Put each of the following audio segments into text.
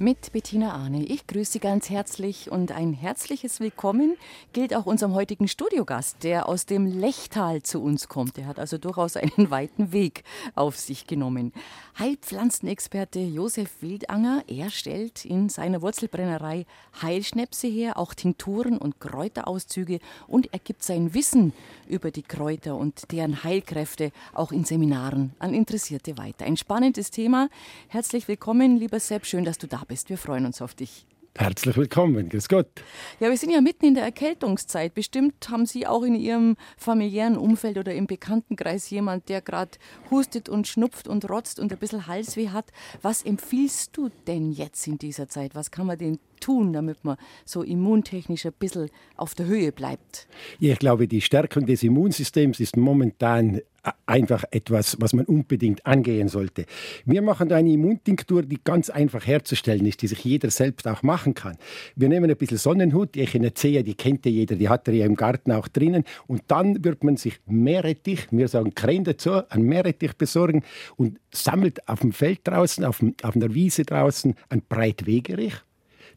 mit Bettina Arne. Ich grüße Sie ganz herzlich und ein herzliches Willkommen gilt auch unserem heutigen Studiogast, der aus dem Lechtal zu uns kommt. Er hat also durchaus einen weiten Weg auf sich genommen. Heilpflanzenexperte Josef Wildanger, er stellt in seiner Wurzelbrennerei Heilschnäpse her, auch Tinkturen und Kräuterauszüge und er gibt sein Wissen über die Kräuter und deren Heilkräfte auch in Seminaren an Interessierte weiter. Ein spannendes Thema. Herzlich willkommen, lieber Sepp, schön, dass du da bist. Wir freuen uns auf dich. Herzlich willkommen, grüß Gott. Ja, wir sind ja mitten in der Erkältungszeit. Bestimmt haben Sie auch in Ihrem familiären Umfeld oder im Bekanntenkreis jemand, der gerade hustet und schnupft und rotzt und ein bisschen Halsweh hat. Was empfiehlst du denn jetzt in dieser Zeit? Was kann man denn tun, damit man so immuntechnisch ein bisschen auf der Höhe bleibt? Ich glaube, die Stärkung des Immunsystems ist momentan einfach etwas, was man unbedingt angehen sollte. Wir machen da eine Immuntinktur, die ganz einfach herzustellen ist, die sich jeder selbst auch machen kann. Wir nehmen ein bisschen Sonnenhut, die Echinacea, die kennt ja jeder, die hat er ja im Garten auch drinnen. Und dann wird man sich Meerrettich, wir sagen Krähen dazu, ein Meerrettich besorgen und sammelt auf dem Feld draußen, auf, dem, auf einer Wiese draußen ein Breitwegerich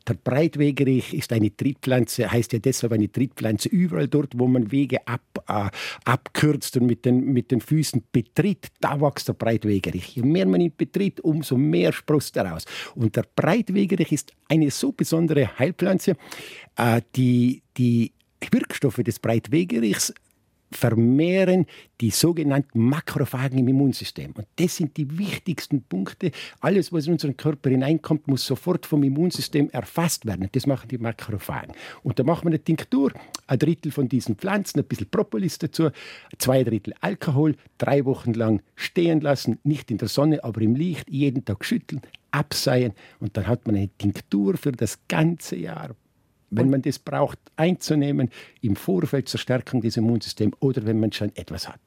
der Breitwegerich ist eine Trittpflanze, heißt ja deshalb eine Trittpflanze. Überall dort, wo man Wege ab, äh, abkürzt und mit den, mit den Füßen betritt, da wächst der Breitwegerich. Je mehr man ihn betritt, umso mehr sprost er aus. Und der Breitwegerich ist eine so besondere Heilpflanze, äh, die die Wirkstoffe des Breitwegerichs vermehren die sogenannten Makrophagen im Immunsystem. Und das sind die wichtigsten Punkte. Alles, was in unseren Körper hineinkommt, muss sofort vom Immunsystem erfasst werden. Das machen die Makrophagen. Und da machen wir eine Tinktur, ein Drittel von diesen Pflanzen, ein bisschen Propolis dazu, zwei Drittel Alkohol, drei Wochen lang stehen lassen, nicht in der Sonne, aber im Licht, jeden Tag schütteln, abseien und dann hat man eine Tinktur für das ganze Jahr wenn man das braucht, einzunehmen im Vorfeld zur Stärkung des Immunsystems oder wenn man schon etwas hat.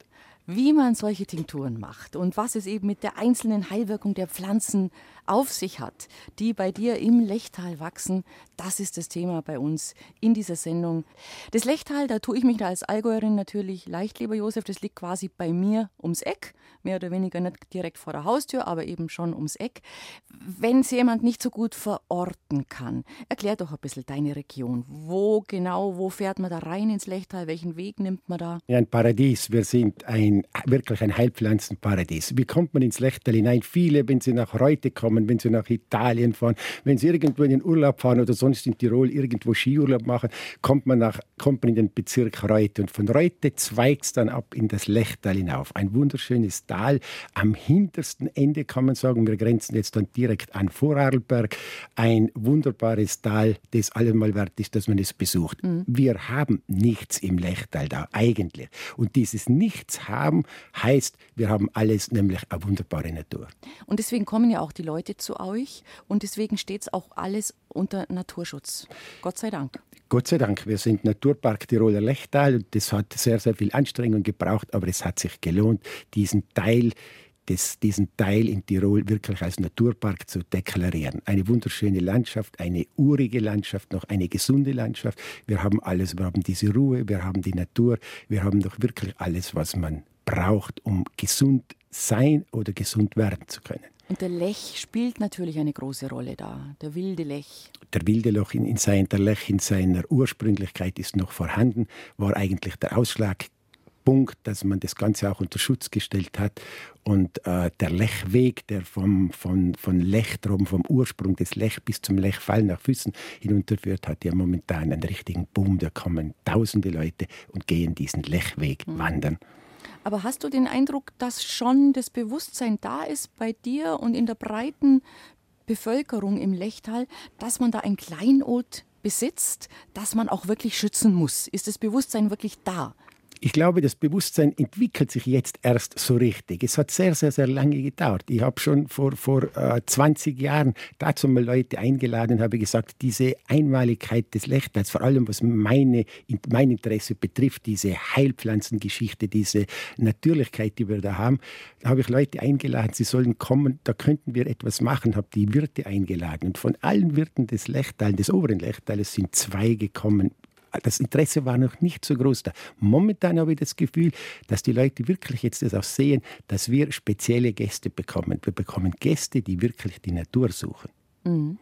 Wie man solche Tinkturen macht und was es eben mit der einzelnen Heilwirkung der Pflanzen auf sich hat, die bei dir im Lechtal wachsen, das ist das Thema bei uns in dieser Sendung. Das Lechtal, da tue ich mich da als Allgäuerin natürlich leicht, lieber Josef, das liegt quasi bei mir ums Eck, mehr oder weniger nicht direkt vor der Haustür, aber eben schon ums Eck. Wenn es jemand nicht so gut verorten kann, erklär doch ein bisschen deine Region. Wo genau, wo fährt man da rein ins Lechtal, welchen Weg nimmt man da? Ja, ein Paradies. Wir sind ein, wirklich ein Heilpflanzenparadies. Wie kommt man ins Lechtal hinein? Viele, wenn sie nach Reute kommen, kommen, wenn sie nach Italien fahren, wenn sie irgendwo in den Urlaub fahren oder sonst in Tirol irgendwo Skiurlaub machen, kommt man, nach, kommt man in den Bezirk Reute. Und von Reute zweigt es dann ab in das Lechtal hinauf. Ein wunderschönes Tal. Am hintersten Ende kann man sagen, wir grenzen jetzt dann direkt an Vorarlberg. Ein wunderbares Tal, das allemal wert ist, dass man es besucht. Mhm. Wir haben nichts im Lechtal da, eigentlich. Und dieses Nichts haben heißt, wir haben alles, nämlich eine wunderbare Natur. Und deswegen kommen ja auch die Leute zu euch und deswegen steht es auch alles unter Naturschutz. Gott sei Dank. Gott sei Dank, wir sind Naturpark Tiroler Lechtal und das hat sehr, sehr viel Anstrengung gebraucht, aber es hat sich gelohnt, diesen Teil des, diesen Teil in Tirol wirklich als Naturpark zu deklarieren. Eine wunderschöne Landschaft, eine urige Landschaft, noch eine gesunde Landschaft. Wir haben alles, wir haben diese Ruhe, wir haben die Natur, wir haben doch wirklich alles, was man braucht, um gesund sein oder gesund werden zu können. Und der Lech spielt natürlich eine große Rolle da, der wilde Lech. Der wilde Loch in, in sein, der Lech in seiner Ursprünglichkeit ist noch vorhanden, war eigentlich der Ausschlagpunkt, dass man das Ganze auch unter Schutz gestellt hat. Und äh, der Lechweg, der vom, von, von Lechtrom, vom Ursprung des Lech bis zum Lechfall nach Füssen hinunterführt, hat ja momentan einen richtigen Boom. Da kommen tausende Leute und gehen diesen Lechweg mhm. wandern. Aber hast du den Eindruck, dass schon das Bewusstsein da ist bei dir und in der breiten Bevölkerung im Lechtal, dass man da ein Kleinod besitzt, das man auch wirklich schützen muss? Ist das Bewusstsein wirklich da? Ich glaube, das Bewusstsein entwickelt sich jetzt erst so richtig. Es hat sehr, sehr, sehr lange gedauert. Ich habe schon vor, vor äh, 20 Jahren dazu mal Leute eingeladen und habe gesagt, diese Einmaligkeit des Lechtals, vor allem was meine, mein Interesse betrifft, diese Heilpflanzengeschichte, diese Natürlichkeit, die wir da haben, da habe ich Leute eingeladen, sie sollen kommen, da könnten wir etwas machen, habe die Wirte eingeladen. Und von allen Wirten des Lechtals, des oberen Lechtals, sind zwei gekommen das Interesse war noch nicht so groß da. Momentan habe ich das Gefühl, dass die Leute wirklich jetzt das auch sehen, dass wir spezielle Gäste bekommen. Wir bekommen Gäste, die wirklich die Natur suchen. Mhm.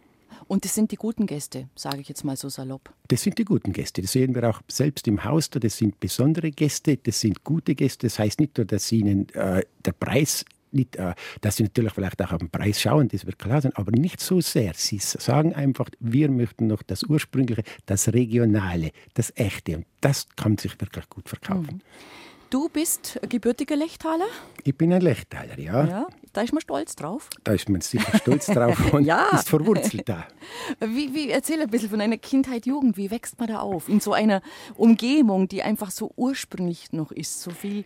Und das sind die guten Gäste, sage ich jetzt mal so salopp. Das sind die guten Gäste. Das sehen wir auch selbst im Haus. Da. Das sind besondere Gäste, das sind gute Gäste. Das heißt nicht nur, dass ihnen äh, der Preis nicht, äh, dass sie natürlich vielleicht auch auf den Preis schauen, das wird klar sein, aber nicht so sehr. Sie sagen einfach, wir möchten noch das Ursprüngliche, das Regionale, das Echte. Und das kann sich wirklich gut verkaufen. Mhm. Du bist gebürtiger Lechtaler? Ich bin ein Lechtaler, ja. ja. Da ist man stolz drauf. Da ist man sicher stolz drauf und ja. ist verwurzelt da. Wie, wie, erzähl ein bisschen von deiner Kindheit, Jugend. Wie wächst man da auf? In so einer Umgebung, die einfach so ursprünglich noch ist, so viel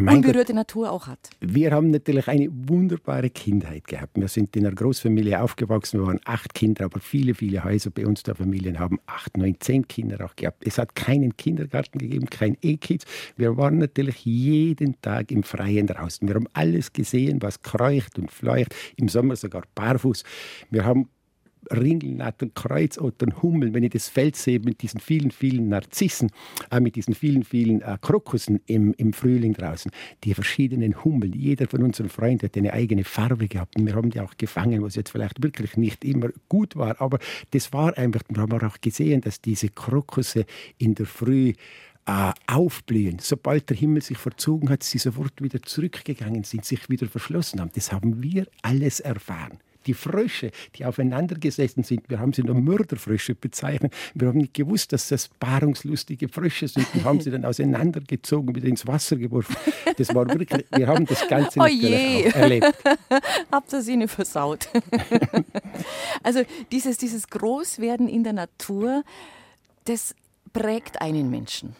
mein unberührte Gott, Natur auch hat. Wir haben natürlich eine wunderbare Kindheit gehabt. Wir sind in einer Großfamilie aufgewachsen. Wir waren acht Kinder, aber viele, viele Häuser bei uns der Familien haben acht, neun, zehn Kinder auch gehabt. Es hat keinen Kindergarten gegeben, kein E-Kids. Wir waren natürlich jeden Tag im Freien draußen. Wir haben alles gesehen, was kreucht und fleucht. Im Sommer sogar barfuß. Wir haben Ringelnattern, Kreuzottern, Hummeln, wenn ich das Feld sehe mit diesen vielen, vielen Narzissen, äh, mit diesen vielen, vielen äh, Krokussen im, im Frühling draußen, die verschiedenen Hummeln, jeder von unseren Freunden hat eine eigene Farbe gehabt. Und wir haben die auch gefangen, was jetzt vielleicht wirklich nicht immer gut war, aber das war einfach, wir haben auch gesehen, dass diese Krokusse in der Früh äh, aufblühen. Sobald der Himmel sich verzogen hat, sie sofort wieder zurückgegangen sind, sich wieder verschlossen haben. Das haben wir alles erfahren die Frösche, die aufeinander gesessen sind. Wir haben sie nur Mörderfrösche bezeichnet. Wir haben nicht gewusst, dass das paarungslustige Frösche sind und haben sie dann auseinandergezogen, wieder ins Wasser geworfen. Das war wirklich, wir haben das Ganze oh natürlich auch erlebt. Habt ihr sie nicht versaut. also dieses, dieses Großwerden in der Natur, das prägt einen Menschen.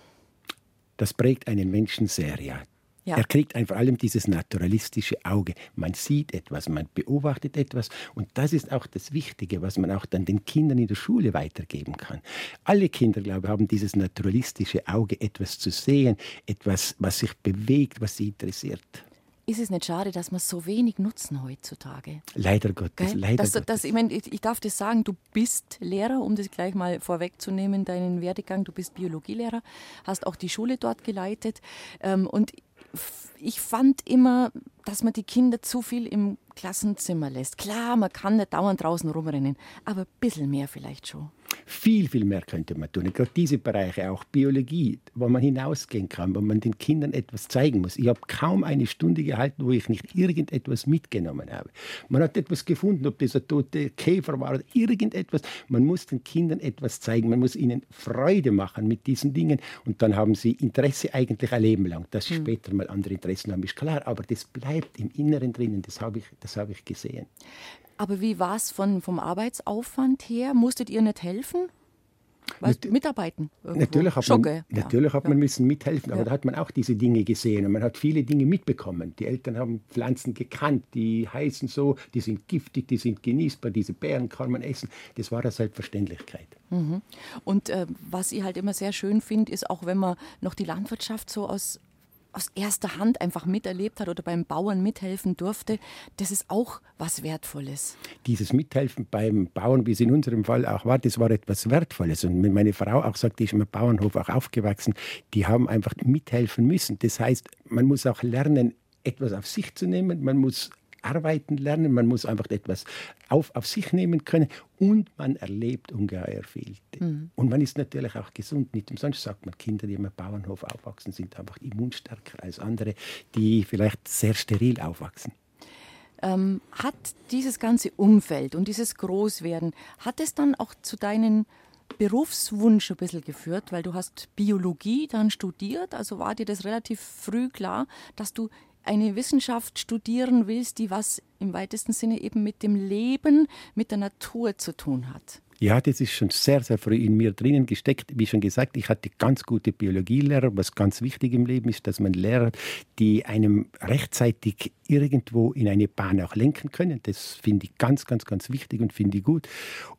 Das prägt einen Menschen sehr, ja. Ja. Er kriegt vor allem dieses naturalistische Auge. Man sieht etwas, man beobachtet etwas und das ist auch das Wichtige, was man auch dann den Kindern in der Schule weitergeben kann. Alle Kinder, glaube ich, haben dieses naturalistische Auge, etwas zu sehen, etwas, was sich bewegt, was sie interessiert. Ist es nicht schade, dass wir so wenig nutzen heutzutage? Leider Gottes, Gell? leider dass, Gottes. Dass, ich, mein, ich, ich, darf das sagen, du bist Lehrer, um das gleich mal vorwegzunehmen, deinen Werdegang. Du bist Biologielehrer, hast auch die Schule dort geleitet. Ähm, und ich fand immer, dass man die Kinder zu viel im Klassenzimmer lässt. Klar, man kann nicht dauernd draußen rumrennen, aber ein bisschen mehr vielleicht schon. Viel, viel mehr könnte man tun. Gerade diese Bereiche, auch Biologie, wo man hinausgehen kann, wo man den Kindern etwas zeigen muss. Ich habe kaum eine Stunde gehalten, wo ich nicht irgendetwas mitgenommen habe. Man hat etwas gefunden, ob das ein toter Käfer war oder irgendetwas. Man muss den Kindern etwas zeigen, man muss ihnen Freude machen mit diesen Dingen und dann haben sie Interesse eigentlich ein Leben lang. Dass sie hm. später mal andere Interessen haben, ist klar, aber das bleibt im Inneren drinnen, das habe ich, hab ich gesehen. Aber wie war es vom Arbeitsaufwand her? Musstet ihr nicht helfen? Weißt, Nat mitarbeiten. Irgendwo. Natürlich hat man, natürlich ja. hat man müssen mithelfen, aber ja. da hat man auch diese Dinge gesehen und man hat viele Dinge mitbekommen. Die Eltern haben Pflanzen gekannt, die heißen so, die sind giftig, die sind genießbar, diese Beeren kann man essen. Das war eine Selbstverständlichkeit. Mhm. Und äh, was ich halt immer sehr schön finde, ist auch, wenn man noch die Landwirtschaft so aus aus erster Hand einfach miterlebt hat oder beim Bauern mithelfen durfte, das ist auch was Wertvolles. Dieses Mithelfen beim Bauern, wie es in unserem Fall auch war, das war etwas Wertvolles. Und wenn meine Frau auch sagt, die ist im Bauernhof auch aufgewachsen, die haben einfach mithelfen müssen. Das heißt, man muss auch lernen, etwas auf sich zu nehmen, man muss arbeiten lernen, man muss einfach etwas auf, auf sich nehmen können und man erlebt ungeheuer viel. Mhm. Und man ist natürlich auch gesund. Nicht umsonst sagt man, Kinder, die im Bauernhof aufwachsen, sind einfach immunstärker als andere, die vielleicht sehr steril aufwachsen. Ähm, hat dieses ganze Umfeld und dieses Großwerden, hat es dann auch zu deinen Berufswunsch ein bisschen geführt, weil du hast Biologie dann studiert, also war dir das relativ früh klar, dass du eine Wissenschaft studieren willst, die was im weitesten Sinne eben mit dem Leben, mit der Natur zu tun hat. Ja, das ist schon sehr, sehr früh in mir drinnen gesteckt. Wie schon gesagt, ich hatte ganz gute Biologielehrer. Was ganz wichtig im Leben ist, dass man Lehrer, die einem rechtzeitig irgendwo in eine Bahn auch lenken können. Das finde ich ganz, ganz, ganz wichtig und finde ich gut.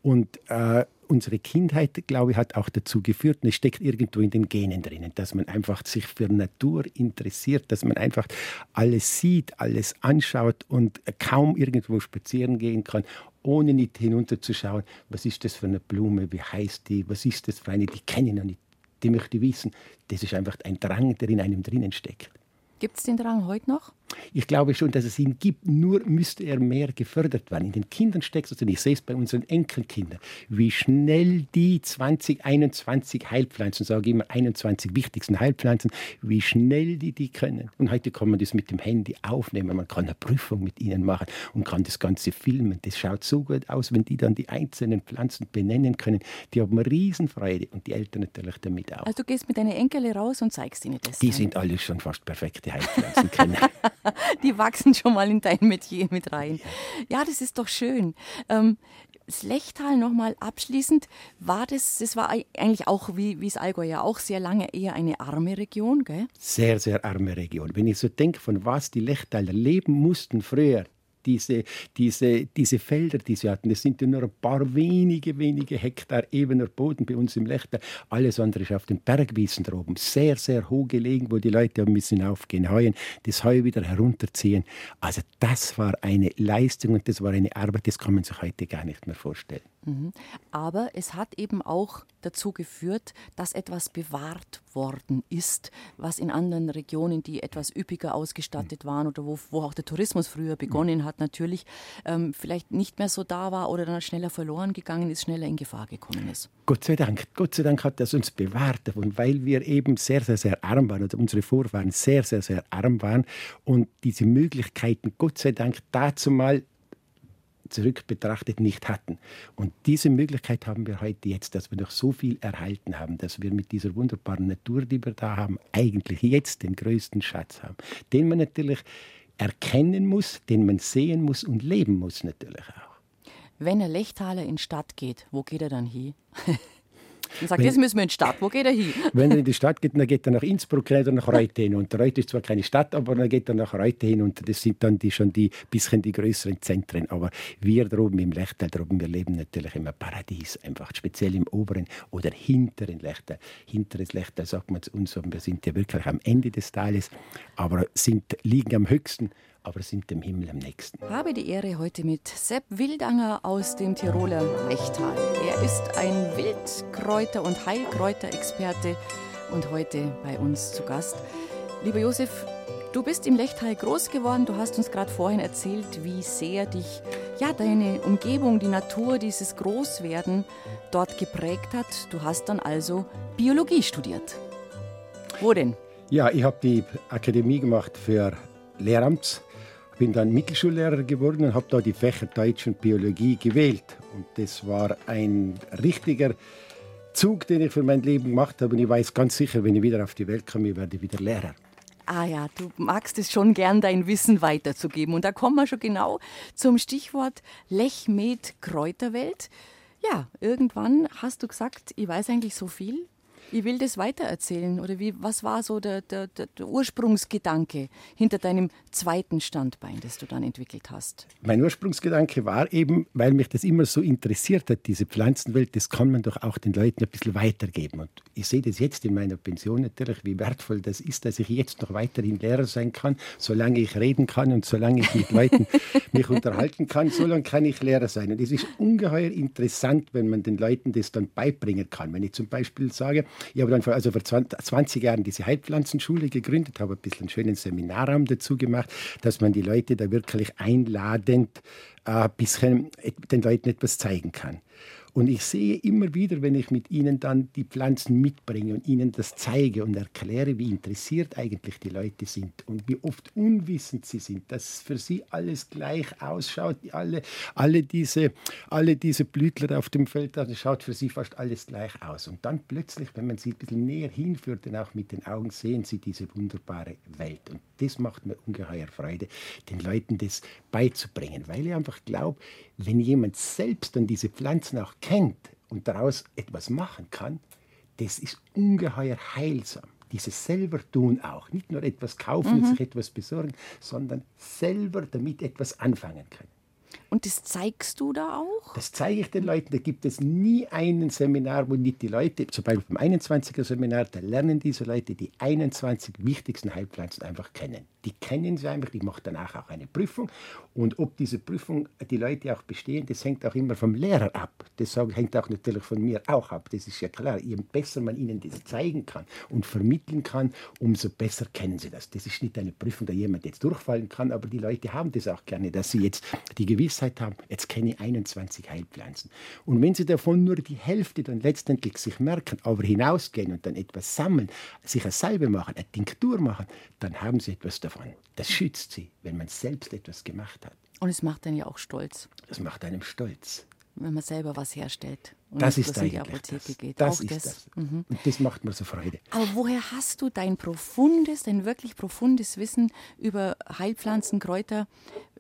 Und äh, unsere Kindheit, glaube ich, hat auch dazu geführt, und es steckt irgendwo in den Genen drinnen, dass man einfach sich für Natur interessiert, dass man einfach alles sieht, alles anschaut und kaum irgendwo spazieren gehen kann, ohne nicht hinunterzuschauen, was ist das für eine Blume, wie heißt die, was ist das für eine, die kenne ich noch nicht die möchte wissen, das ist einfach ein Drang, der in einem drinnen steckt. Gibt es den Drang heute noch? Ich glaube schon, dass es ihn gibt, nur müsste er mehr gefördert werden. In den Kindern steckt es, und ich sehe es bei unseren Enkelkindern, wie schnell die 20, 21 Heilpflanzen, sage ich immer 21 wichtigsten Heilpflanzen, wie schnell die die können. Und heute kann man das mit dem Handy aufnehmen, man kann eine Prüfung mit ihnen machen und kann das Ganze filmen. Das schaut so gut aus, wenn die dann die einzelnen Pflanzen benennen können. Die haben Riesenfreude und die Eltern natürlich damit auch. Also du gehst mit deinen Enkeln raus und zeigst ihnen das? Die sind alle schon fast perfekte Heilpflanzenkenner. die wachsen schon mal in dein Metier mit rein. Ja, das ist doch schön. Ähm, das Lechtal nochmal abschließend, war das, das war eigentlich auch, wie, wie das Allgäu ja auch, sehr lange eher eine arme Region, gell? Sehr, sehr arme Region. Wenn ich so denke, von was die Lechtaler leben mussten früher, diese, diese, diese Felder, die sie hatten, das sind ja nur ein paar wenige, wenige Hektar ebener Boden bei uns im Lechter. Alles andere ist auf den Bergwiesen droben. Sehr, sehr hoch gelegen, wo die Leute ein bisschen aufgehen, heuen, das Heu wieder herunterziehen. Also das war eine Leistung und das war eine Arbeit, das kann man sich heute gar nicht mehr vorstellen. Mhm. Aber es hat eben auch dazu geführt, dass etwas bewahrt worden ist, was in anderen Regionen, die etwas üppiger ausgestattet waren oder wo, wo auch der Tourismus früher begonnen hat, natürlich ähm, vielleicht nicht mehr so da war oder dann schneller verloren gegangen ist, schneller in Gefahr gekommen ist. Gott sei Dank, Gott sei Dank hat das uns bewahrt und weil wir eben sehr, sehr, sehr arm waren oder unsere Vorfahren sehr, sehr, sehr arm waren und diese Möglichkeiten, Gott sei Dank, dazu mal zurück betrachtet nicht hatten. Und diese Möglichkeit haben wir heute jetzt, dass wir noch so viel erhalten haben, dass wir mit dieser wunderbaren Natur, die wir da haben, eigentlich jetzt den größten Schatz haben, den man natürlich erkennen muss, den man sehen muss und leben muss natürlich auch. Wenn ein Lechtaler in die Stadt geht, wo geht er dann hin? Und sagt, wenn, jetzt müssen wir in die Stadt. Wo geht er hin? Wenn er in die Stadt geht, dann geht er nach Innsbruck oder nach Reute hin. Und Reute ist zwar keine Stadt, aber dann geht er nach Reute hin. Das sind dann die, schon die bisschen die größeren Zentren. Aber wir droben im Lechtal, droben, wir leben natürlich im Paradies. Einfach speziell im oberen oder hinteren Lechtal. Hinteres Lechtal sagt man zu uns, wir sind ja wirklich am Ende des Tales, aber sind, liegen am höchsten aber sind dem Himmel am nächsten. Ich habe die Ehre heute mit Sepp Wildanger aus dem Tiroler Lechtal. Er ist ein Wildkräuter- und Heilkräuterexperte und heute bei uns zu Gast. Lieber Josef, du bist im Lechtal groß geworden. Du hast uns gerade vorhin erzählt, wie sehr dich ja, deine Umgebung, die Natur, dieses Großwerden dort geprägt hat. Du hast dann also Biologie studiert. Wo denn? Ja, ich habe die Akademie gemacht für Lehramts bin dann Mittelschullehrer geworden und habe da die Fächer Deutsch und Biologie gewählt. Und das war ein richtiger Zug, den ich für mein Leben gemacht habe. Und ich weiß ganz sicher, wenn ich wieder auf die Welt komme, werde ich wieder Lehrer. Ah ja, du magst es schon gern, dein Wissen weiterzugeben. Und da kommen wir schon genau zum Stichwort Lechmet Kräuterwelt. Ja, irgendwann hast du gesagt, ich weiß eigentlich so viel, ich will das weitererzählen. Oder wie, was war so der, der, der, Ursprungsgedanke hinter deinem zweiten Standbein, das du dann entwickelt hast? Mein Ursprungsgedanke war eben, weil mich das immer so interessiert hat, diese Pflanzenwelt, das kann man doch auch den Leuten ein bisschen weitergeben. Und ich sehe das jetzt in meiner Pension natürlich, wie wertvoll das ist, dass ich jetzt noch weiterhin Lehrer sein kann, solange ich reden kann und solange ich mit Leuten mich unterhalten kann, solange kann ich Lehrer sein. Und es ist ungeheuer interessant, wenn man den Leuten das dann beibringen kann. Wenn ich zum Beispiel sage, ich habe dann vor, also vor 20 Jahren diese Heilpflanzenschule gegründet, habe ein bisschen einen schönen Seminarraum dazu gemacht, dass man die Leute da wirklich einladend äh, bisschen den Leuten etwas zeigen kann. Und ich sehe immer wieder, wenn ich mit ihnen dann die Pflanzen mitbringe und ihnen das zeige und erkläre, wie interessiert eigentlich die Leute sind und wie oft unwissend sie sind, dass für sie alles gleich ausschaut, alle, alle, diese, alle diese Blütler auf dem Feld, das schaut für sie fast alles gleich aus. Und dann plötzlich, wenn man sie ein bisschen näher hinführt und auch mit den Augen, sehen sie diese wunderbare Welt. Und das macht mir ungeheuer Freude, den Leuten das beizubringen, weil ich einfach glaube, wenn jemand selbst dann diese Pflanzen auch kennt und daraus etwas machen kann, das ist ungeheuer heilsam. Dieses selber tun auch. Nicht nur etwas kaufen mhm. und sich etwas besorgen, sondern selber damit etwas anfangen können. Und das zeigst du da auch? Das zeige ich den Leuten. Da gibt es nie ein Seminar, wo nicht die Leute, zum Beispiel beim 21er Seminar, da lernen diese Leute die 21 wichtigsten Heilpflanzen einfach kennen. Die kennen sie einfach, die machen danach auch eine Prüfung. Und ob diese Prüfung die Leute auch bestehen, das hängt auch immer vom Lehrer ab. Das hängt auch natürlich von mir auch ab. Das ist ja klar. Je besser man ihnen das zeigen kann und vermitteln kann, umso besser kennen sie das. Das ist nicht eine Prüfung, da jemand jetzt durchfallen kann, aber die Leute haben das auch gerne, dass sie jetzt die Gewissheit haben, jetzt kenne ich 21 Heilpflanzen. Und wenn sie davon nur die Hälfte dann letztendlich sich merken, aber hinausgehen und dann etwas sammeln, sich eine Salbe machen, eine Tinktur machen, dann haben sie etwas davon. Das schützt sie, wenn man selbst etwas gemacht hat. Und es macht einen ja auch stolz. Das macht einem stolz. Wenn man selber was herstellt. Und das ist eigentlich in die Apotheke das. geht. Das auch ist das. das. Mhm. Und das macht mir so Freude. Aber woher hast du dein profundes, dein wirklich profundes Wissen über Heilpflanzen, Kräuter,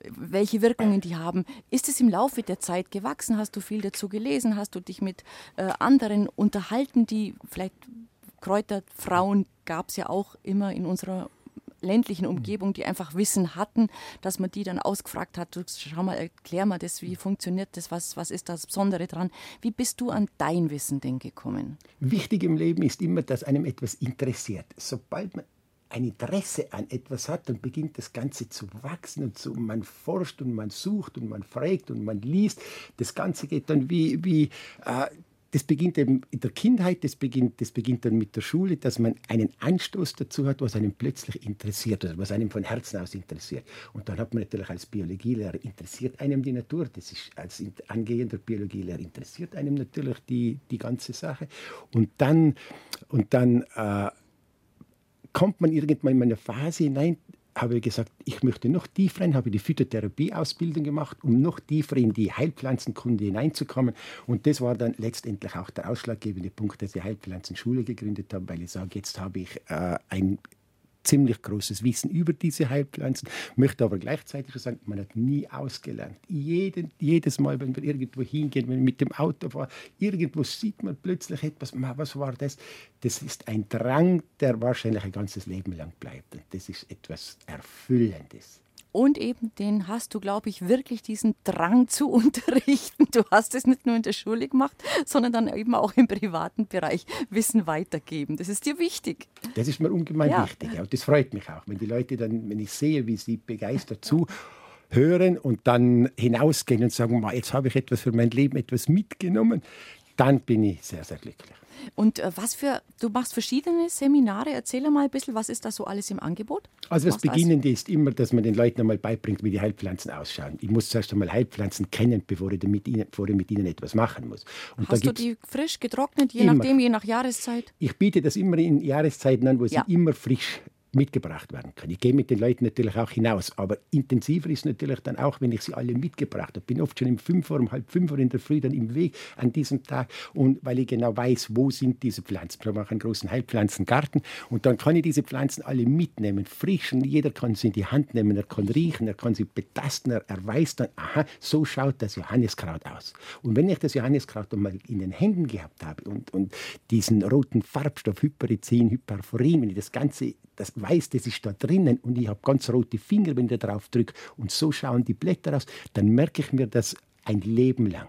welche Wirkungen die haben? Ist es im Laufe der Zeit gewachsen? Hast du viel dazu gelesen? Hast du dich mit äh, anderen unterhalten, die vielleicht Kräuterfrauen gab es ja auch immer in unserer ländlichen mhm. Umgebung, die einfach Wissen hatten, dass man die dann ausgefragt hat, du, schau mal, erklär mal das, wie funktioniert das, was, was ist das Besondere dran? Wie bist du an dein Wissen denn gekommen? Wichtig im Leben ist immer, dass einem etwas interessiert. Sobald man ein Interesse an etwas hat, dann beginnt das Ganze zu wachsen und so, man forscht und man sucht und man fragt und man liest. Das Ganze geht dann wie, wie äh, das beginnt eben in der Kindheit, das beginnt, das beginnt dann mit der Schule, dass man einen Anstoß dazu hat, was einem plötzlich interessiert oder was einem von Herzen aus interessiert. Und dann hat man natürlich als Biologielehrer interessiert einem die Natur, das ist als angehender Biologielehrer interessiert einem natürlich die, die ganze Sache. Und dann, und dann äh, kommt man irgendwann in eine Phase hinein, habe gesagt, ich möchte noch tiefer rein, habe die Phytotherapie-Ausbildung gemacht, um noch tiefer in die Heilpflanzenkunde hineinzukommen. Und das war dann letztendlich auch der ausschlaggebende Punkt, dass ich Heilpflanzenschule gegründet habe, weil ich sage, jetzt habe ich äh, ein ziemlich großes Wissen über diese Heilpflanzen, möchte aber gleichzeitig sagen, man hat nie ausgelernt. Jeden, jedes Mal, wenn wir irgendwo hingehen, wenn wir mit dem Auto fahren, irgendwo sieht man plötzlich etwas, was war das? Das ist ein Drang, der wahrscheinlich ein ganzes Leben lang bleibt. Und das ist etwas Erfüllendes. Und eben den hast du, glaube ich, wirklich diesen Drang zu unterrichten. Du hast es nicht nur in der Schule gemacht, sondern dann eben auch im privaten Bereich Wissen weitergeben. Das ist dir wichtig. Das ist mir ungemein ja. wichtig. Und das freut mich auch, wenn die Leute dann, wenn ich sehe, wie sie begeistert zuhören und dann hinausgehen und sagen, jetzt habe ich etwas für mein Leben, etwas mitgenommen, dann bin ich sehr, sehr glücklich. Und äh, was für, du machst verschiedene Seminare. Erzähl mal ein bisschen, was ist da so alles im Angebot? Also das Beginnende ist immer, dass man den Leuten einmal beibringt, wie die Heilpflanzen ausschauen. Ich muss zuerst einmal Heilpflanzen kennen, bevor ich, mit ihnen, bevor ich mit ihnen etwas machen muss. Und Hast du die frisch getrocknet, je immer. nachdem, je nach Jahreszeit? Ich biete das immer in Jahreszeiten an, wo ja. sie immer frisch mitgebracht werden können. Ich gehe mit den Leuten natürlich auch hinaus, aber intensiver ist natürlich dann auch, wenn ich sie alle mitgebracht habe. Ich bin oft schon um fünf Uhr, um halb fünf Uhr in der Früh dann im Weg an diesem Tag und weil ich genau weiß, wo sind diese Pflanzen. Wir machen einen großen Heilpflanzengarten und dann kann ich diese Pflanzen alle mitnehmen, frisch und jeder kann sie in die Hand nehmen, er kann riechen, er kann sie betasten, er, er weiß dann, aha, so schaut das Johanniskraut aus. Und wenn ich das Johanniskraut einmal in den Händen gehabt habe und, und diesen roten Farbstoff Hyperizin, Hyperforin, wenn ich das Ganze das weiß, das ist da drinnen und ich habe ganz rote Finger, wenn ich drauf drücke und so schauen die Blätter aus, dann merke ich mir das ein Leben lang.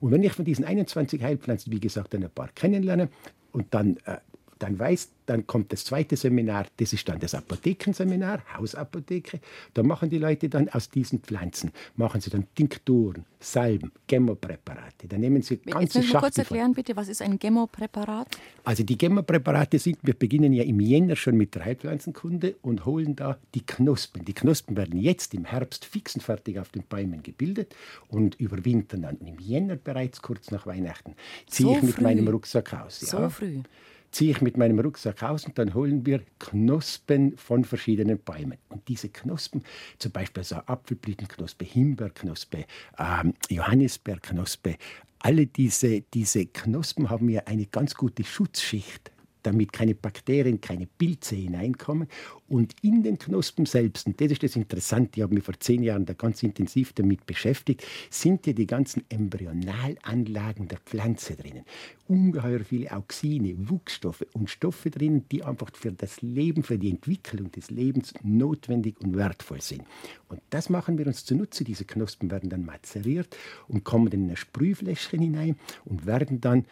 Und wenn ich von diesen 21 Heilpflanzen, wie gesagt, ein paar kennenlerne und dann äh, dann weiß, dann kommt das zweite Seminar, das ist dann das Apothekenseminar, Hausapotheke. Da machen die Leute dann aus diesen Pflanzen, machen sie dann Tinkturen, Salben, Gemopräparate. Da nehmen sie ganze Schachteln. kurz erklären bitte, was ist ein Gemopräparat? Also die Gemopräparate sind, wir beginnen ja im Jänner schon mit der Heilpflanzenkunde und holen da die Knospen. Die Knospen werden jetzt im Herbst fix und fertig auf den Bäumen gebildet und überwintern dann im Jänner bereits kurz nach Weihnachten. Ziehe so ich mit früh. meinem Rucksack aus. So ja. früh ziehe ich mit meinem Rucksack aus und dann holen wir Knospen von verschiedenen Bäumen. Und diese Knospen, zum Beispiel so Apfelblütenknospe, Himbeerknospe, ähm, Johannisbeerknospe, alle diese, diese Knospen haben ja eine ganz gute Schutzschicht damit keine Bakterien, keine Pilze hineinkommen. Und in den Knospen selbst, und das ist das Interessante, ich habe mich vor zehn Jahren da ganz intensiv damit beschäftigt, sind ja die ganzen Embryonalanlagen der Pflanze drinnen. Ungeheuer viele Auxine, Wuchsstoffe und Stoffe drinnen, die einfach für das Leben, für die Entwicklung des Lebens notwendig und wertvoll sind. Und das machen wir uns zunutze. Diese Knospen werden dann mazeriert und kommen in ein Sprühfläschchen hinein und werden dann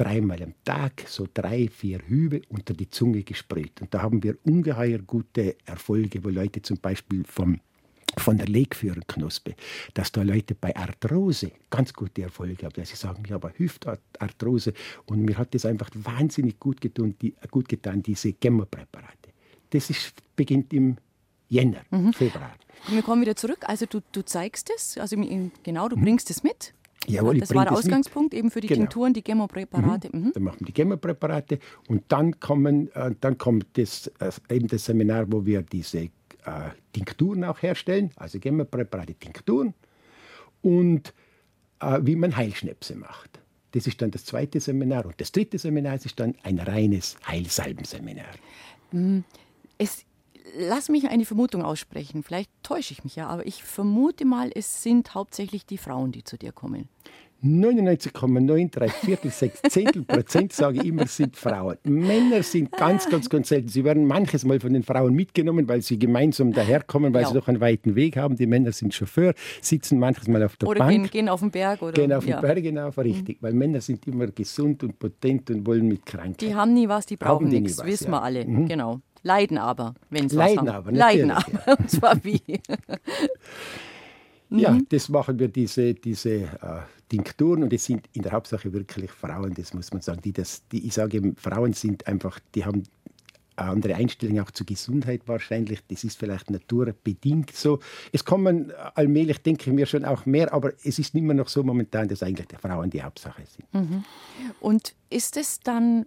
dreimal am Tag, so drei, vier Hübe unter die Zunge gesprüht. Und da haben wir ungeheuer gute Erfolge, wo Leute zum Beispiel vom von der Legführenknospe, dass da Leute bei Arthrose ganz gute Erfolge haben. Sie sagen, ich habe Hüftarthrose und mir hat das einfach wahnsinnig gut getan, die, gut getan diese Chemopräparate. Das ist, beginnt im Jänner, mhm. Februar. Wir kommen wieder zurück. Also du, du zeigst es, also genau, du bringst es mit. Jawohl, das war der Ausgangspunkt eben für die genau. Tinkturen, die Chemopräparate. Mhm. Mhm. Dann machen wir die Chemopräparate und dann, kommen, äh, dann kommt das, äh, eben das Seminar, wo wir diese äh, Tinkturen auch herstellen, also Chemopräparate, Tinkturen und äh, wie man Heilschnäpse macht. Das ist dann das zweite Seminar. Und das dritte Seminar ist dann ein reines Heilsalbenseminar. Mhm. Es lass mich eine Vermutung aussprechen. Vielleicht täusche ich mich ja, aber ich vermute mal, es sind hauptsächlich die Frauen, die zu dir kommen. 99,93 Viertel, sechs Zehntel Prozent, sage ich immer, sind Frauen. Männer sind ganz, ganz, ganz selten. Sie werden manches Mal von den Frauen mitgenommen, weil sie gemeinsam daherkommen, weil ja. sie doch einen weiten Weg haben. Die Männer sind Chauffeur, sitzen manches Mal auf der oder Bank. Oder gehen, gehen, auf den Berg. Oder, gehen auf den ja. Berg, genau, richtig. Mhm. Weil Männer sind immer gesund und potent und wollen mit Krankheit. Die haben nie was, die brauchen nichts, wissen ja. wir alle. Mhm. Genau. Leiden aber, wenn sie Leiden was aber, Leiden aber, ja. und zwar wie? ja, mhm. das machen wir, diese, diese äh, Tinkturen und es sind in der Hauptsache wirklich Frauen, das muss man sagen. Die das, die, ich sage eben, Frauen sind einfach, die haben eine andere Einstellung auch zur Gesundheit wahrscheinlich. Das ist vielleicht naturbedingt so. Es kommen allmählich, denke ich mir, schon auch mehr, aber es ist immer noch so momentan, dass eigentlich die Frauen die Hauptsache sind. Mhm. Und ist es dann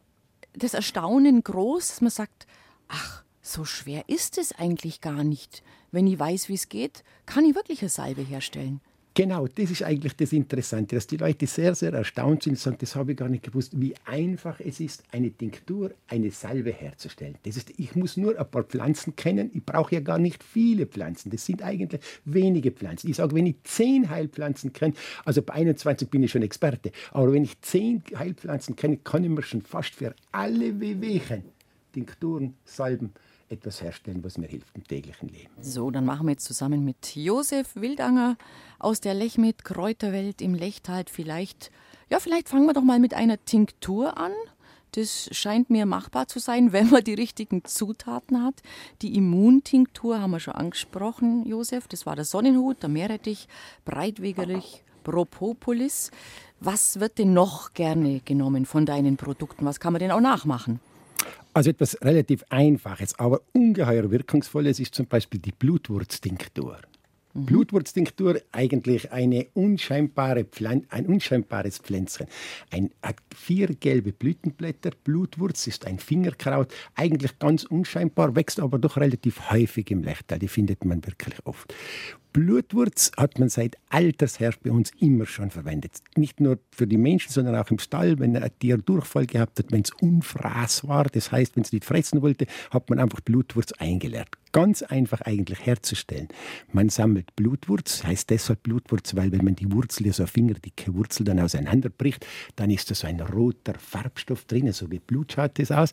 das Erstaunen groß, dass man sagt, ach, so schwer ist es eigentlich gar nicht. Wenn ich weiß, wie es geht, kann ich wirklich eine Salbe herstellen. Genau, das ist eigentlich das Interessante, dass die Leute sehr, sehr erstaunt sind und sagen, das habe ich gar nicht gewusst, wie einfach es ist, eine Tinktur, eine Salbe herzustellen. Das ist, ich muss nur ein paar Pflanzen kennen, ich brauche ja gar nicht viele Pflanzen, das sind eigentlich wenige Pflanzen. Ich sage, wenn ich zehn Heilpflanzen kenne, also bei 21 bin ich schon Experte, aber wenn ich zehn Heilpflanzen kenne, kann ich mir schon fast für alle Wehwehchen Tinkturen, Salben, etwas herstellen, was mir hilft im täglichen Leben. So, dann machen wir jetzt zusammen mit Josef Wildanger aus der Lechmet Kräuterwelt im Lechtal vielleicht, ja, vielleicht fangen wir doch mal mit einer Tinktur an. Das scheint mir machbar zu sein, wenn man die richtigen Zutaten hat. Die Immuntinktur haben wir schon angesprochen, Josef. Das war der Sonnenhut, der Meerrettich, Breitwegerich, Propopolis. Was wird denn noch gerne genommen von deinen Produkten? Was kann man denn auch nachmachen? Also etwas relativ Einfaches, aber ungeheuer Wirkungsvolles ist zum Beispiel die Blutwurztinktur. Mhm. Blutwurztinktur eigentlich eine unscheinbare Pflan ein unscheinbares Pflänzchen. Ein, hat vier gelbe Blütenblätter. Blutwurz ist ein Fingerkraut, eigentlich ganz unscheinbar, wächst aber doch relativ häufig im Lechtal. Die findet man wirklich oft. Blutwurz hat man seit alters her bei uns immer schon verwendet. Nicht nur für die Menschen, sondern auch im Stall, wenn ein Tier Durchfall gehabt hat, wenn es unfraß war, das heißt, wenn es nicht fressen wollte, hat man einfach Blutwurz eingeleert ganz einfach eigentlich herzustellen. Man sammelt Blutwurz, heißt deshalb Blutwurz, weil wenn man die Wurzel, so eine fingerdicke Wurzel dann auseinanderbricht, dann ist da so ein roter Farbstoff drin, so wie Blut schaut das aus.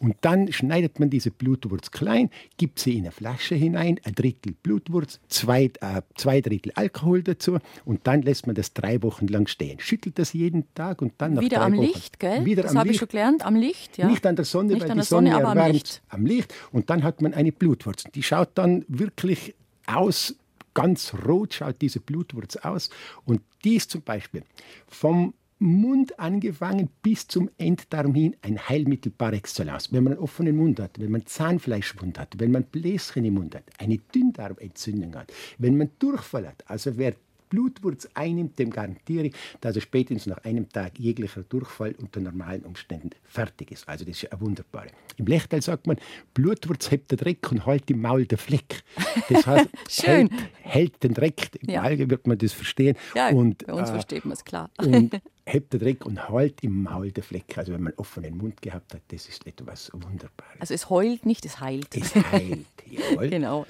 Und dann schneidet man diese Blutwurz klein, gibt sie in eine Flasche hinein, ein Drittel Blutwurz, zwei, äh, zwei Drittel Alkohol dazu und dann lässt man das drei Wochen lang stehen. Schüttelt das jeden Tag und dann nach Wieder drei am Wochen, Licht, gell? Wieder das habe ich schon gelernt, am Licht. Ja. Nicht an der Sonne, Nicht weil an die der Sonne, Sonne, aber erwärmt am Licht. am Licht. Und dann hat man eine Blutwurz. Blutwurz. Die schaut dann wirklich aus, ganz rot schaut diese Blutwurz aus. Und die ist zum Beispiel vom Mund angefangen bis zum Enddarm hin ein Heilmittel par excellence. Wenn man einen offenen Mund hat, wenn man Zahnfleischwund hat, wenn man Bläschen im Mund hat, eine Dünndarmentzündung hat, wenn man Durchfall hat, also wer Blutwurz einnimmt, dem garantiere ich, dass er spätestens nach einem Tag jeglicher Durchfall unter normalen Umständen fertig ist. Also das ist ein wunderbare. Im Lechtal sagt man, Blutwurz hebt den Dreck und hält im Maul den Fleck. Das heißt, hält, hält, den Dreck. Im ja. Allgäu wird man das verstehen. Ja, und, bei uns äh, versteht man es klar. Und hebt den Dreck und hält im Maul den Fleck. Also wenn man offenen Mund gehabt hat, das ist etwas Wunderbares. Also es heult nicht, es heilt. Es heilt, jawohl. genau.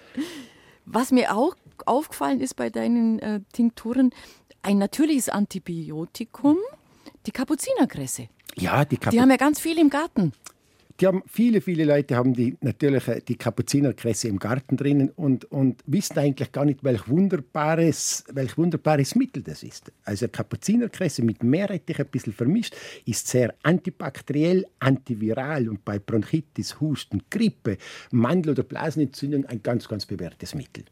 Was mir auch aufgefallen ist bei deinen äh, Tinkturen, ein natürliches Antibiotikum, die Kapuzinerkresse. Ja, die Kapu Die haben ja ganz viel im Garten. Die haben, viele, viele Leute haben die natürliche die Kapuzinerkresse im Garten drinnen und, und wissen eigentlich gar nicht, welch wunderbares, welch wunderbares Mittel das ist. Also Kapuzinerkresse mit Meerrettich ein bisschen vermischt ist sehr antibakteriell, antiviral und bei Bronchitis, Husten, Grippe, Mandel- oder Blasenentzündung ein ganz, ganz bewährtes Mittel.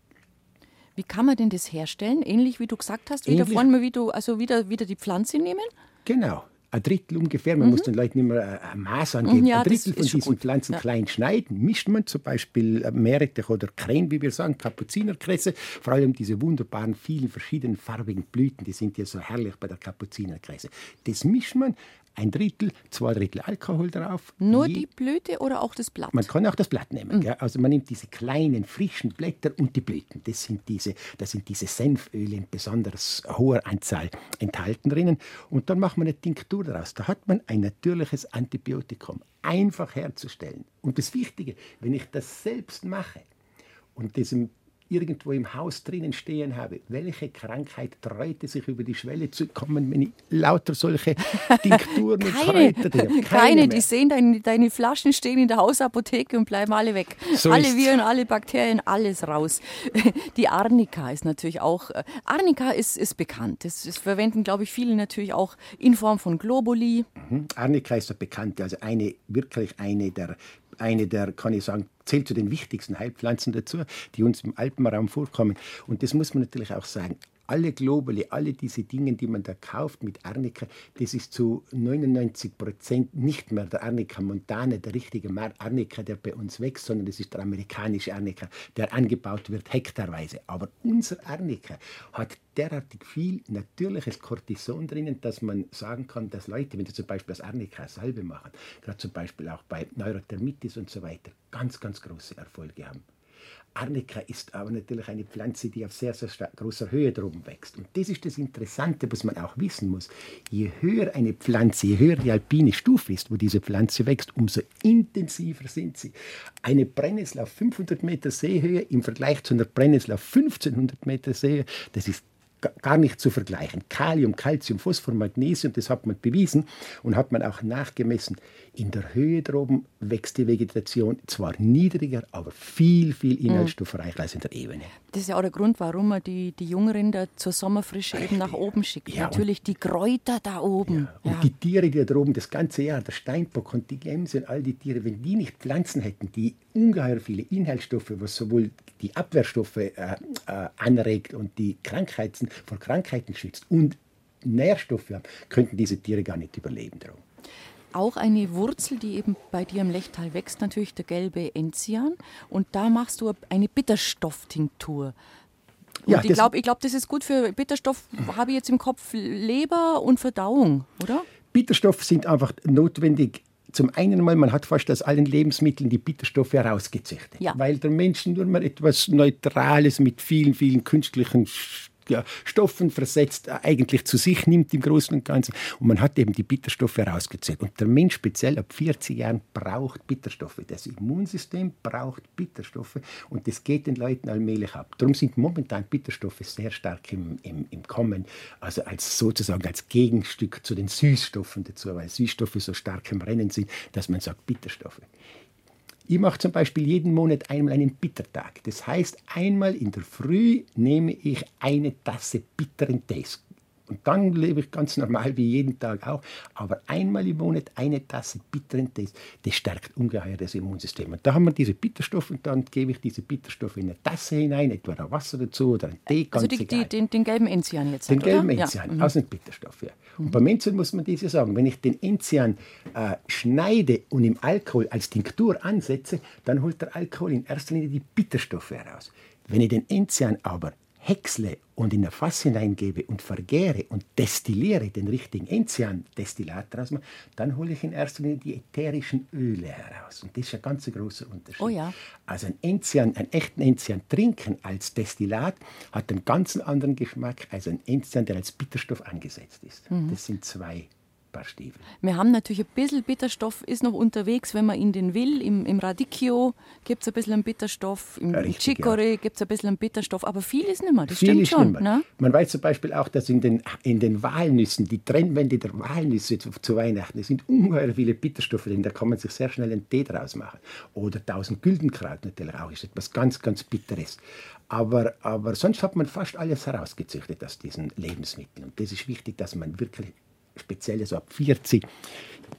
Wie kann man denn das herstellen? Ähnlich wie du gesagt hast, wieder vorne wie du, also wieder, wieder die Pflanze nehmen? Genau. Ein Drittel ungefähr, man mhm. muss den Leuten immer ein Maß angeben. Mhm, ja, ein Drittel von diesen gut. Pflanzen ja. klein schneiden, mischt man zum Beispiel Meerrettich oder Krähen, wie wir sagen, Kapuzinerkresse. Vor allem diese wunderbaren, vielen verschiedenen farbigen Blüten, die sind ja so herrlich bei der Kapuzinerkresse. Das mischt man ein Drittel, zwei Drittel Alkohol drauf. Nur Je die Blüte oder auch das Blatt? Man kann auch das Blatt nehmen. Mhm. Also man nimmt diese kleinen, frischen Blätter und die Blüten. Das sind diese, das sind diese Senföle in besonders hoher Anzahl enthalten drinnen. Und dann macht man eine Tinktur daraus. Da hat man ein natürliches Antibiotikum. Einfach herzustellen. Und das Wichtige, wenn ich das selbst mache und diesem irgendwo im Haus drinnen stehen habe, welche Krankheit treute sich über die Schwelle zu kommen, wenn ich lauter solche Tinkturen und Kräuter? Keine, keine die sehen, deine, deine Flaschen stehen in der Hausapotheke und bleiben alle weg. So alle Viren, alle Bakterien, alles raus. Die Arnika ist natürlich auch, äh, Arnika ist, ist bekannt. Das, das verwenden, glaube ich, viele natürlich auch in Form von Globuli. Mhm. Arnika ist ja bekannt, also eine, wirklich eine der eine der, kann ich sagen, zählt zu den wichtigsten Heilpflanzen dazu, die uns im Alpenraum vorkommen. Und das muss man natürlich auch sagen alle Globally, alle diese Dinge, die man da kauft mit Arnika, das ist zu 99 Prozent nicht mehr der Arnika montane, der richtige Arnika, der bei uns wächst, sondern das ist der amerikanische Arnika, der angebaut wird hektarweise. Aber unser Arnika hat derartig viel natürliches Cortison drinnen, dass man sagen kann, dass Leute, wenn sie zum Beispiel das Arnika Salbe machen, gerade zum Beispiel auch bei Neurothermitis und so weiter, ganz, ganz große Erfolge haben. Arnika ist aber natürlich eine Pflanze, die auf sehr, sehr großer Höhe drum wächst. Und das ist das Interessante, was man auch wissen muss. Je höher eine Pflanze, je höher die alpine Stufe ist, wo diese Pflanze wächst, umso intensiver sind sie. Eine Brennnessel auf 500 Meter Seehöhe im Vergleich zu einer Brennnessel auf 1500 Meter Seehöhe, das ist gar nicht zu vergleichen. Kalium, Calcium, Phosphor, Magnesium, das hat man bewiesen und hat man auch nachgemessen. In der Höhe droben wächst die Vegetation zwar niedriger, aber viel, viel mhm. inhaltsstoffreicher als in der Ebene. Das ist ja auch der Grund, warum man die, die Jungen da zur Sommerfrische eben nach oben schickt. Ja, Natürlich die Kräuter da oben. Ja. Und ja. die Tiere, die da oben das ganze Jahr, der Steinbock und die Gämse und all die Tiere, wenn die nicht Pflanzen hätten, die ungeheuer viele Inhaltsstoffe, was sowohl die Abwehrstoffe äh, äh, anregt und die Krankheiten vor Krankheiten schützt und Nährstoffe haben, könnten diese Tiere gar nicht überleben. Darum auch eine Wurzel, die eben bei dir im Lechtal wächst, natürlich der gelbe Enzian. Und da machst du eine Bitterstofftinktur. Und ja, ich glaube, glaub, das ist gut für Bitterstoff, habe ich jetzt im Kopf, Leber und Verdauung, oder? Bitterstoffe sind einfach notwendig. Zum einen mal, man hat fast aus allen Lebensmitteln die Bitterstoffe herausgezüchtet, ja. weil der Mensch nur mal etwas Neutrales mit vielen, vielen künstlichen ja, Stoffen versetzt, äh, eigentlich zu sich nimmt im Großen und Ganzen. Und man hat eben die Bitterstoffe herausgezählt. Und der Mensch speziell ab 40 Jahren braucht Bitterstoffe. Das Immunsystem braucht Bitterstoffe und das geht den Leuten allmählich ab. Darum sind momentan Bitterstoffe sehr stark im, im, im Kommen, also als sozusagen als Gegenstück zu den Süßstoffen dazu, weil Süßstoffe so stark im Rennen sind, dass man sagt Bitterstoffe. Ich mache zum Beispiel jeden Monat einmal einen Bittertag. Das heißt, einmal in der Früh nehme ich eine Tasse bitteren Tees. Und dann lebe ich ganz normal wie jeden Tag auch. Aber einmal im Monat eine Tasse bitteren Tees, das stärkt ungeheuer das Immunsystem. Und da haben wir diese Bitterstoffe und dann gebe ich diese Bitterstoffe in eine Tasse hinein, etwa ein Wasser dazu oder ein Tee, ganz also die, die, den, den, gelben Enzian jetzt. Den gelben oder? Enzian, ja. Mhm. aus dem Bitterstoff, ja. Und mhm. beim Enzian muss man das ja sagen, wenn ich den Enzian äh, schneide und im Alkohol als Tinktur ansetze, dann holt der Alkohol in erster Linie die Bitterstoffe heraus. Wenn ich den Enzian aber häcksle und in ein Fass hineingebe und vergäre und destilliere, den richtigen Enzian-Destillat daraus mache, dann hole ich in erster Linie die ätherischen Öle heraus. Und das ist ein ganz großer Unterschied. Oh ja. Also ein Enzian, einen echten Enzian trinken als Destillat hat einen ganz anderen Geschmack als ein Enzian, der als Bitterstoff angesetzt ist. Mhm. Das sind zwei paar Stiefel. Wir haben natürlich ein bisschen Bitterstoff, ist noch unterwegs, wenn man ihn den will. Im, im Radicchio gibt es ein bisschen Bitterstoff, im Richtig, Chicorée ja. gibt es ein bisschen Bitterstoff, aber viel ist nicht mehr, das viel stimmt schon. Ne? Man weiß zum Beispiel auch, dass in den, in den Walnüssen, die Trennwände der Walnüsse zu, zu Weihnachten, es sind ungeheuer viele Bitterstoffe drin, da kann man sich sehr schnell einen Tee draus machen. Oder 1000 Güldenkraut natürlich auch, ist etwas ganz, ganz Bitteres. Aber, aber sonst hat man fast alles herausgezüchtet aus diesen Lebensmitteln. Und das ist wichtig, dass man wirklich speziell so ab 40,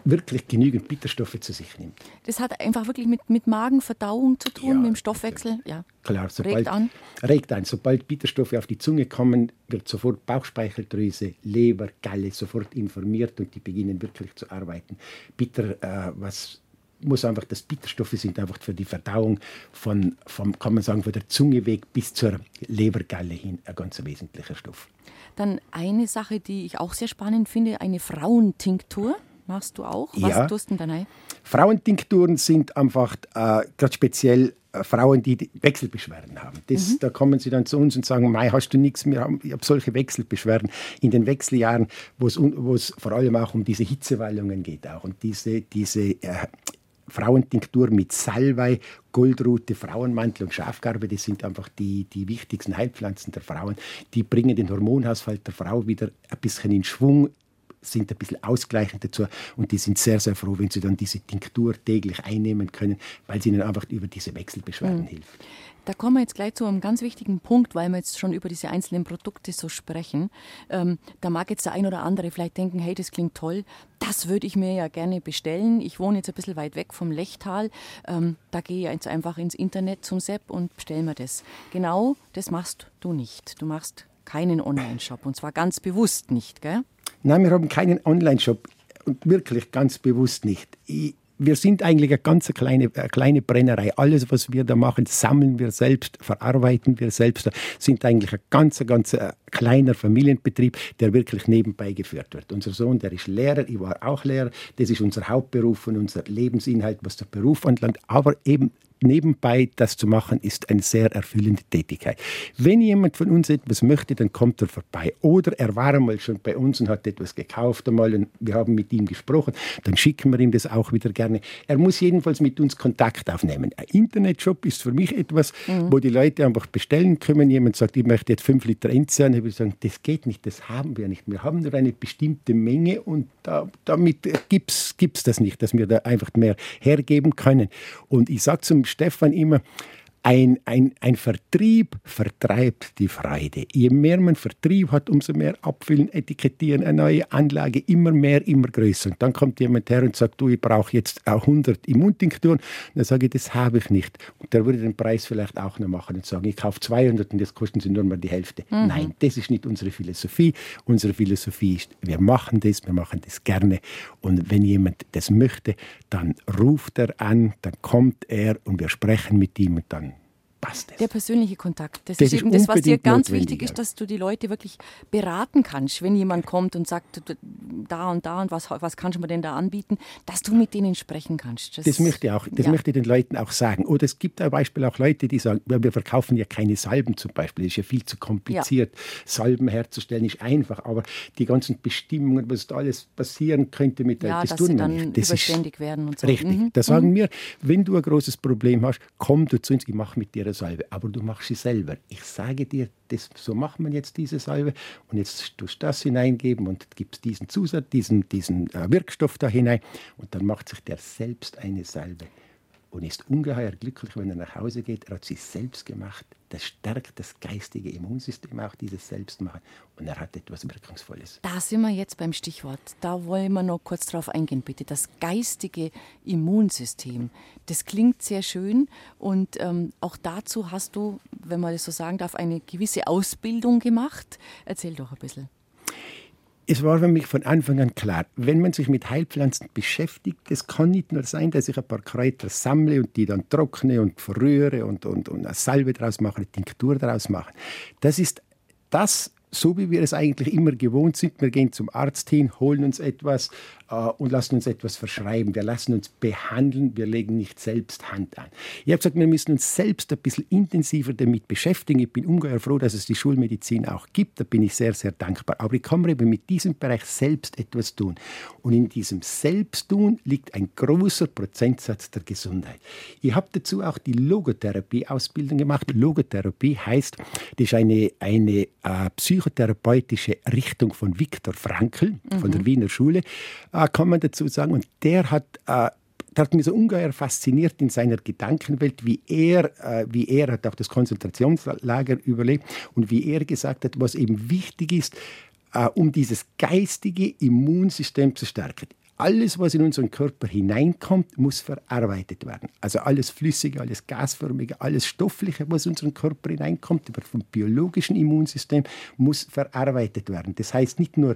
wirklich genügend Bitterstoffe zu sich nimmt. Das hat einfach wirklich mit, mit Magenverdauung zu tun, ja, mit dem Stoffwechsel. Ja. Klar, sobald, regt an. Regt an. Sobald Bitterstoffe auf die Zunge kommen, wird sofort Bauchspeicheldrüse, Leber, Galle sofort informiert und die beginnen wirklich zu arbeiten. Bitter, äh, was muss einfach, das Bitterstoffe sind einfach für die Verdauung von, vom, kann man sagen, von der Zunge weg bis zur Lebergalle hin ein ganz wesentlicher Stoff. Dann eine Sache, die ich auch sehr spannend finde, eine Frauentinktur. Machst du auch? Was ja. tust du denn da Frauentinkturen sind einfach äh, ganz speziell äh, Frauen, die Wechselbeschwerden haben. Das, mhm. Da kommen sie dann zu uns und sagen, Mai, hast du nichts mehr? Ich habe solche Wechselbeschwerden in den Wechseljahren, wo es vor allem auch um diese Hitzewallungen geht auch und diese, diese äh, Frauentinktur mit Salbei, Goldrute, Frauenmantel und Schafgarbe, das sind einfach die, die wichtigsten Heilpflanzen der Frauen. Die bringen den Hormonhaushalt der Frau wieder ein bisschen in Schwung, sind ein bisschen ausgleichend dazu und die sind sehr, sehr froh, wenn sie dann diese Tinktur täglich einnehmen können, weil sie ihnen einfach über diese Wechselbeschwerden mhm. hilft. Da kommen wir jetzt gleich zu einem ganz wichtigen Punkt, weil wir jetzt schon über diese einzelnen Produkte so sprechen. Ähm, da mag jetzt der ein oder andere vielleicht denken, hey, das klingt toll, das würde ich mir ja gerne bestellen. Ich wohne jetzt ein bisschen weit weg vom Lechtal. Ähm, da gehe ich jetzt einfach ins Internet zum Sepp und bestelle mir das. Genau das machst du nicht. Du machst keinen Online-Shop und zwar ganz bewusst nicht, gell? Nein, wir haben keinen Online-Shop und wirklich ganz bewusst nicht. Ich, wir sind eigentlich eine ganz kleine, eine kleine Brennerei. Alles, was wir da machen, sammeln wir selbst, verarbeiten wir selbst. Sind eigentlich ein ganz, ganz äh, kleiner Familienbetrieb, der wirklich nebenbei geführt wird. Unser Sohn, der ist Lehrer, ich war auch Lehrer. Das ist unser Hauptberuf und unser Lebensinhalt, was der Beruf anlangt. Aber eben nebenbei das zu machen, ist eine sehr erfüllende Tätigkeit. Wenn jemand von uns etwas möchte, dann kommt er vorbei. Oder er war einmal schon bei uns und hat etwas gekauft einmal und wir haben mit ihm gesprochen, dann schicken wir ihm das auch wieder gerne. Er muss jedenfalls mit uns Kontakt aufnehmen. Ein Internetshop ist für mich etwas, mhm. wo die Leute einfach bestellen können. Jemand sagt, ich möchte jetzt fünf Liter Enzian, ich würde sagen, das geht nicht, das haben wir nicht. Wir haben nur eine bestimmte Menge und da, damit gibt es das nicht, dass wir da einfach mehr hergeben können. Und ich sage zum Stefan immer, ein, ein, ein Vertrieb vertreibt die Freude. Je mehr man Vertrieb hat, umso mehr abfüllen, etikettieren, eine neue Anlage, immer mehr, immer größer. Und dann kommt jemand her und sagt, du, ich brauche jetzt auch 100 Immuntinkturen. Dann sage ich, das habe ich nicht. Und der würde den Preis vielleicht auch noch machen und sagen, ich kaufe 200 und das kosten sie nur mal die Hälfte. Mhm. Nein, das ist nicht unsere Philosophie. Unsere Philosophie ist, wir machen das, wir machen das gerne. Und wenn jemand das möchte, dann ruft er an, dann kommt er und wir sprechen mit ihm und dann passt es. Der persönliche Kontakt. Das, das ist eben das, was dir ganz wichtig ist, dass du die Leute wirklich beraten kannst, wenn jemand kommt und sagt, da und da und was, was kannst du mir denn da anbieten, dass du mit denen sprechen kannst. Das, das möchte ich auch, das ja. möchte ich den Leuten auch sagen. Oder es gibt zum Beispiel auch Leute, die sagen, wir verkaufen ja keine Salben zum Beispiel, das ist ja viel zu kompliziert. Ja. Salben herzustellen ist einfach, aber die ganzen Bestimmungen, was da alles passieren könnte mit der, ja, das tun wir nicht. Das ist werden und so. Richtig. Mhm. Da sagen mhm. wir, wenn du ein großes Problem hast, komm du zu uns, ich mache mit dir eine Salbe, aber du machst sie selber. Ich sage dir, das, so macht man jetzt diese Salbe. Und jetzt tust du das hineingeben und gibst diesen Zusatz, diesen, diesen äh, Wirkstoff da hinein. Und dann macht sich der selbst eine Salbe und ist ungeheuer glücklich, wenn er nach Hause geht. Er hat sie selbst gemacht. Das stärkt das geistige Immunsystem, auch dieses Selbstmachen. Und er hat etwas Wirkungsvolles. Da sind wir jetzt beim Stichwort. Da wollen wir noch kurz drauf eingehen, bitte. Das geistige Immunsystem. Das klingt sehr schön. Und ähm, auch dazu hast du, wenn man das so sagen darf, eine gewisse Ausbildung gemacht. Erzähl doch ein bisschen. Es war für mich von Anfang an klar, wenn man sich mit Heilpflanzen beschäftigt, es kann nicht nur sein, dass ich ein paar Kräuter sammle und die dann trockne und verrühre und, und, und eine Salbe draus mache, eine Tinktur draus mache. Das ist das, so wie wir es eigentlich immer gewohnt sind. Wir gehen zum Arzt hin, holen uns etwas, äh, und lassen uns etwas verschreiben. Wir lassen uns behandeln, wir legen nicht selbst Hand an. Ich habe gesagt, wir müssen uns selbst ein bisschen intensiver damit beschäftigen. Ich bin ungeheuer froh, dass es die Schulmedizin auch gibt. Da bin ich sehr, sehr dankbar. Aber ich kann eben mit diesem Bereich selbst etwas tun. Und in diesem Selbsttun liegt ein großer Prozentsatz der Gesundheit. Ich habe dazu auch die Logotherapie-Ausbildung gemacht. Logotherapie heißt, das ist eine, eine äh, psychotherapeutische Richtung von Viktor Frankl, von mhm. der Wiener Schule äh, kann man dazu sagen. Und der hat, äh, der hat mich so ungeheuer fasziniert in seiner Gedankenwelt, wie er, äh, wie er hat auch das Konzentrationslager überlebt und wie er gesagt hat, was eben wichtig ist, äh, um dieses geistige Immunsystem zu stärken. Alles, was in unseren Körper hineinkommt, muss verarbeitet werden. Also alles Flüssige, alles Gasförmige, alles Stoffliche, was in unseren Körper hineinkommt, vom biologischen Immunsystem, muss verarbeitet werden. Das heißt nicht nur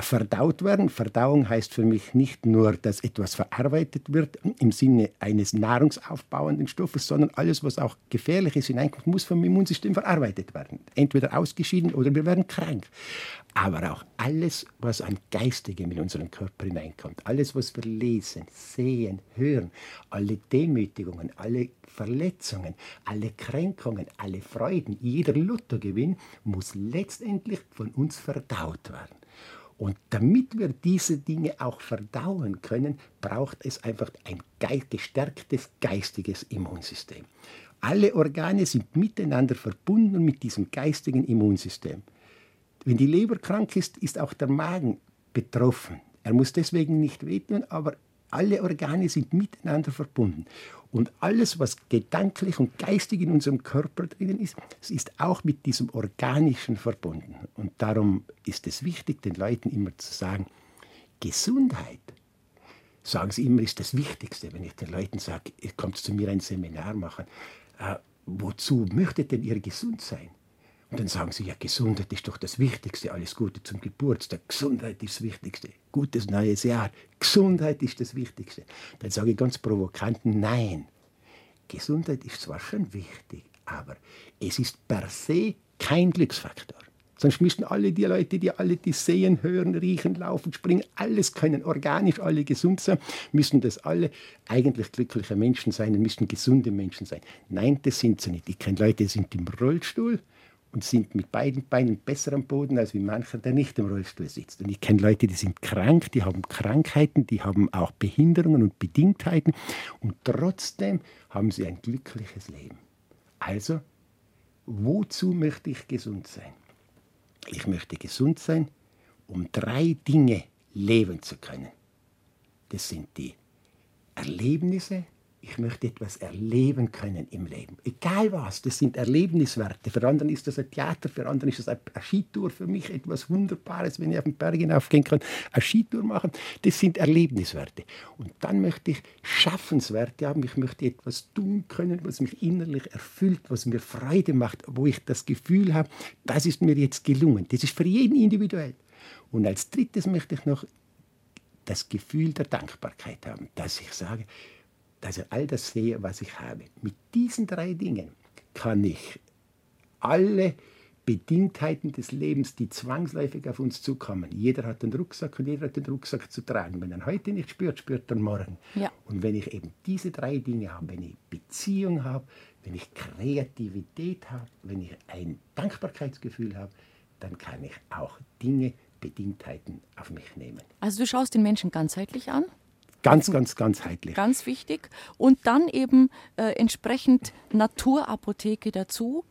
verdaut werden. Verdauung heißt für mich nicht nur, dass etwas verarbeitet wird im Sinne eines nahrungsaufbauenden Stoffes, sondern alles, was auch gefährliches hineinkommt, muss vom Immunsystem verarbeitet werden. Entweder ausgeschieden oder wir werden krank. Aber auch alles, was an Geistigem in unseren Körper hineinkommt, alles, was wir lesen, sehen, hören, alle Demütigungen, alle Verletzungen, alle Kränkungen, alle Freuden, jeder Lottogewinn muss letztendlich von uns verdaut werden. Und damit wir diese Dinge auch verdauen können, braucht es einfach ein gestärktes geistiges Immunsystem. Alle Organe sind miteinander verbunden mit diesem geistigen Immunsystem. Wenn die Leber krank ist, ist auch der Magen betroffen. Er muss deswegen nicht wehtun, aber alle Organe sind miteinander verbunden. Und alles, was gedanklich und geistig in unserem Körper drinnen ist, ist auch mit diesem Organischen verbunden. Und darum ist es wichtig, den Leuten immer zu sagen, Gesundheit, sagen sie immer, ist das Wichtigste. Wenn ich den Leuten sage, ihr kommt zu mir ein Seminar machen, äh, wozu möchtet denn ihr gesund sein? Und dann sagen sie, ja, Gesundheit ist doch das Wichtigste, alles Gute zum Geburtstag, Gesundheit ist das Wichtigste, gutes neues Jahr, Gesundheit ist das Wichtigste. Dann sage ich ganz provokant, nein, Gesundheit ist zwar schon wichtig, aber es ist per se kein Glücksfaktor. Sonst müssten alle die Leute, die alle die sehen, hören, riechen, laufen, springen, alles können organisch, alle gesund sein, müssen das alle eigentlich glückliche Menschen sein und müssen gesunde Menschen sein. Nein, das sind sie nicht. Ich kenne Leute, die sind im Rollstuhl und sind mit beiden Beinen besser am Boden als wie mancher, der nicht im Rollstuhl sitzt. Und ich kenne Leute, die sind krank, die haben Krankheiten, die haben auch Behinderungen und Bedingtheiten und trotzdem haben sie ein glückliches Leben. Also, wozu möchte ich gesund sein? Ich möchte gesund sein, um drei Dinge leben zu können. Das sind die Erlebnisse, ich möchte etwas erleben können im Leben. Egal was, das sind Erlebniswerte. Für andere ist das ein Theater, für andere ist das eine Skitour. Für mich etwas Wunderbares, wenn ich auf den Bergen aufgehen kann, eine Skitour machen. Das sind Erlebniswerte. Und dann möchte ich Schaffenswerte haben. Ich möchte etwas tun können, was mich innerlich erfüllt, was mir Freude macht, wo ich das Gefühl habe, das ist mir jetzt gelungen. Das ist für jeden individuell. Und als drittes möchte ich noch das Gefühl der Dankbarkeit haben, dass ich sage, dass ich all das sehe, was ich habe. Mit diesen drei Dingen kann ich alle Bedingtheiten des Lebens, die zwangsläufig auf uns zukommen. Jeder hat einen Rucksack und jeder hat den Rucksack zu tragen. Wenn er heute nicht spürt, spürt er morgen. Ja. Und wenn ich eben diese drei Dinge habe, wenn ich Beziehung habe, wenn ich Kreativität habe, wenn ich ein Dankbarkeitsgefühl habe, dann kann ich auch Dinge, Bedingtheiten auf mich nehmen. Also du schaust den Menschen ganzheitlich an? Ganz, ganz, ganzheitlich. Ganz wichtig. Und dann eben äh, entsprechend Naturapotheke dazu.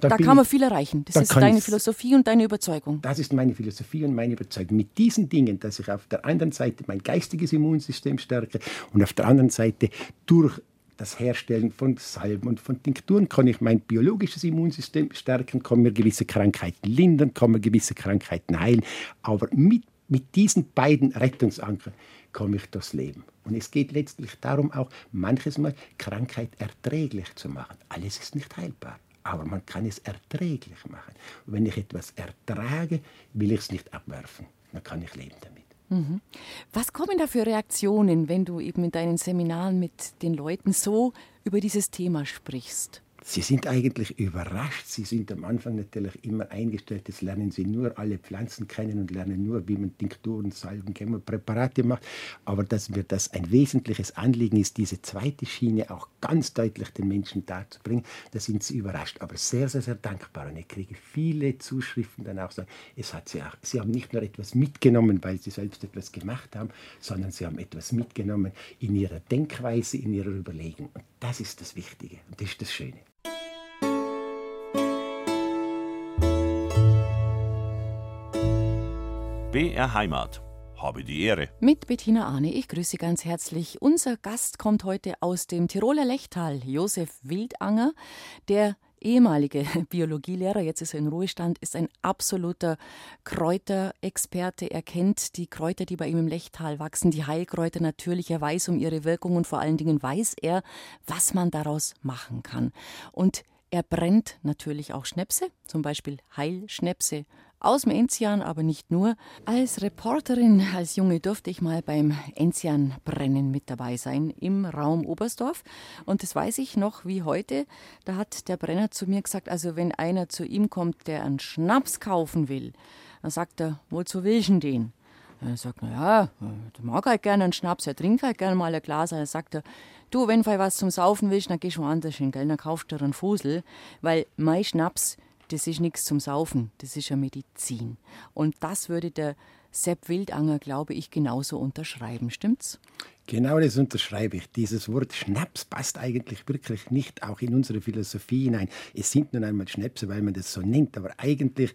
Da kann man viel erreichen. Das ist deine Philosophie und deine Überzeugung. Das ist meine Philosophie und meine Überzeugung. Mit diesen Dingen, dass ich auf der einen Seite mein geistiges Immunsystem stärke und auf der anderen Seite durch das Herstellen von Salben und von Tinkturen kann ich mein biologisches Immunsystem stärken, kann mir gewisse Krankheiten lindern, kann mir gewisse Krankheiten heilen. Aber mit, mit diesen beiden Rettungsankern komme ich durchs Leben. Und es geht letztlich darum, auch manches Mal Krankheit erträglich zu machen. Alles ist nicht heilbar. aber man kann es erträglich machen. Und wenn ich etwas ertrage, will ich es nicht abwerfen. Dann kann ich leben damit. Mhm. Was kommen da für Reaktionen, wenn du eben in deinen Seminaren mit den Leuten so über dieses Thema sprichst? Sie sind eigentlich überrascht. Sie sind am Anfang natürlich immer eingestellt. Jetzt lernen sie nur alle Pflanzen kennen und lernen nur, wie man Tinkturen, Salben, Präparate macht. Aber dass mir das ein wesentliches Anliegen ist, diese zweite Schiene auch ganz deutlich den Menschen darzubringen, da sind sie überrascht. Aber sehr, sehr, sehr dankbar. Und ich kriege viele Zuschriften dann auch sagen, es hat sie auch, sie haben nicht nur etwas mitgenommen, weil sie selbst etwas gemacht haben, sondern sie haben etwas mitgenommen in ihrer Denkweise, in ihrer Überlegung. Und das ist das Wichtige und das ist das Schöne. BR Heimat. Habe die Ehre. Mit Bettina Arne, ich grüße ganz herzlich. Unser Gast kommt heute aus dem Tiroler Lechtal, Josef Wildanger, der ehemalige Biologielehrer, jetzt ist er in Ruhestand, ist ein absoluter Kräuterexperte. Er kennt die Kräuter, die bei ihm im Lechtal wachsen, die Heilkräuter natürlich. Er weiß um ihre Wirkung und vor allen Dingen weiß er, was man daraus machen kann. Und er brennt natürlich auch Schnäpse, zum Beispiel Heilschnäpse aus dem Enzian, aber nicht nur. Als Reporterin, als Junge durfte ich mal beim Enzianbrennen mit dabei sein im Raum Oberstdorf. Und das weiß ich noch wie heute. Da hat der Brenner zu mir gesagt, also wenn einer zu ihm kommt, der einen Schnaps kaufen will, dann sagt er, wozu willst du den? Er sagt, naja, der mag halt gerne einen Schnaps, er trinkt halt gerne mal ein Glas. Dann sagt er, du, wenn du was zum Saufen willst, dann gehst du woanders hin, gell? dann kaufst du dir einen Fusel, weil mein Schnaps das ist nichts zum Saufen, das ist ja Medizin. Und das würde der Sepp Wildanger, glaube ich, genauso unterschreiben, stimmt's? Genau das unterschreibe ich. Dieses Wort Schnaps passt eigentlich wirklich nicht auch in unsere Philosophie hinein. Es sind nun einmal Schnäpse, weil man das so nennt, aber eigentlich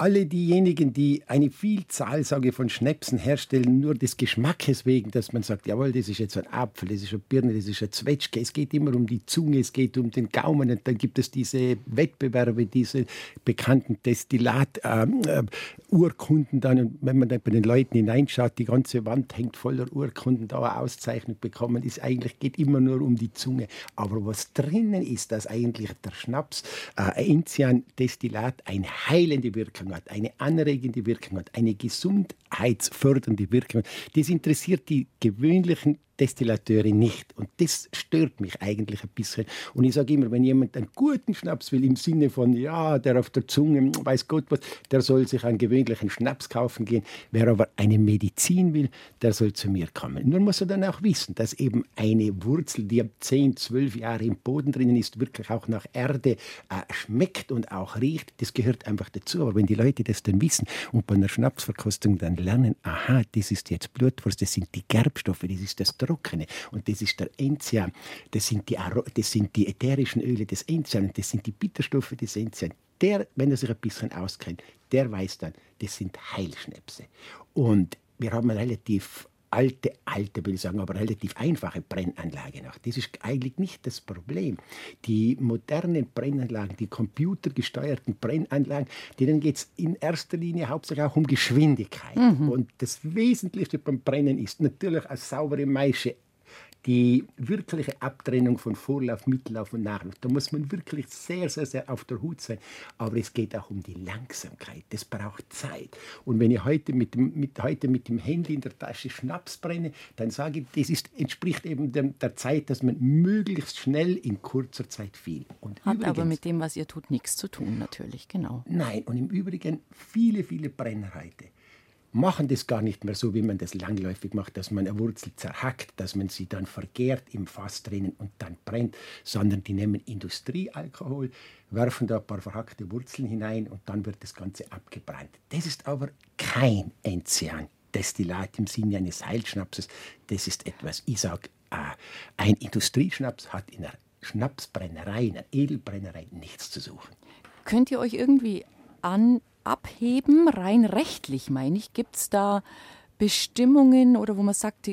alle diejenigen, die eine Vielzahl sage, von Schnäpsen herstellen, nur des Geschmackes wegen, dass man sagt, jawohl, das ist jetzt ein Apfel, das ist eine Birne, das ist ein Zwetschge. Es geht immer um die Zunge, es geht um den Gaumen. Und dann gibt es diese Wettbewerbe, diese bekannten Destillat-Urkunden äh, dann. Und wenn man dann bei den Leuten hineinschaut, die ganze Wand hängt voller Urkunden, da eine Auszeichnung bekommen, ist eigentlich, geht immer nur um die Zunge. Aber was drinnen ist, dass eigentlich der Schnaps, äh, Enzian-Destillat, eine heilende Wirkung Wirkung hat, eine anregende Wirkung hat, eine gesundheitsfördernde Wirkung hat. Das interessiert die gewöhnlichen Destillateure nicht. Und das stört mich eigentlich ein bisschen. Und ich sage immer, wenn jemand einen guten Schnaps will, im Sinne von, ja, der auf der Zunge, weiß Gott was, der soll sich einen gewöhnlichen Schnaps kaufen gehen. Wer aber eine Medizin will, der soll zu mir kommen. Nur muss er dann auch wissen, dass eben eine Wurzel, die ab 10, 12 Jahre im Boden drinnen ist, wirklich auch nach Erde äh, schmeckt und auch riecht. Das gehört einfach dazu. Aber wenn die Leute das dann wissen und bei einer Schnapsverkostung dann lernen, aha, das ist jetzt Blutwurst, das sind die Gerbstoffe, das ist das Trockene und das ist der Enzian, das sind die, das sind die ätherischen Öle des Enzian und das sind die Bitterstoffe des Enzian. Der, wenn er sich ein bisschen auskennt, der weiß dann, das sind Heilschnäpse. Und wir haben relativ alte, alte, will ich sagen, aber relativ einfache Brennanlage noch. Das ist eigentlich nicht das Problem. Die modernen Brennanlagen, die computergesteuerten Brennanlagen, denen geht es in erster Linie hauptsächlich auch um Geschwindigkeit. Mhm. Und das Wesentlichste beim Brennen ist natürlich eine saubere Maische die wirkliche Abtrennung von Vorlauf, Mittellauf und Nachlauf. Da muss man wirklich sehr, sehr, sehr auf der Hut sein. Aber es geht auch um die Langsamkeit. Das braucht Zeit. Und wenn ich heute mit dem, mit, heute mit dem Handy in der Tasche Schnaps brenne, dann sage ich, das ist, entspricht eben der, der Zeit, dass man möglichst schnell in kurzer Zeit viel. Und Hat übrigens, aber mit dem, was ihr tut, nichts zu tun, natürlich, genau. Nein, und im Übrigen viele, viele Brenner heute machen das gar nicht mehr so, wie man das langläufig macht, dass man eine Wurzel zerhackt, dass man sie dann vergärt im Fass drinnen und dann brennt, sondern die nehmen Industriealkohol, werfen da ein paar verhackte Wurzeln hinein und dann wird das Ganze abgebrannt. Das ist aber kein Enzian. Destillat im Sinne eines Heilschnapses, das ist etwas, ich sage, äh, ein Industrieschnaps hat in einer Schnapsbrennerei, in einer Edelbrennerei nichts zu suchen. Könnt ihr euch irgendwie an abheben, rein rechtlich meine ich? Gibt es da Bestimmungen oder wo man sagt,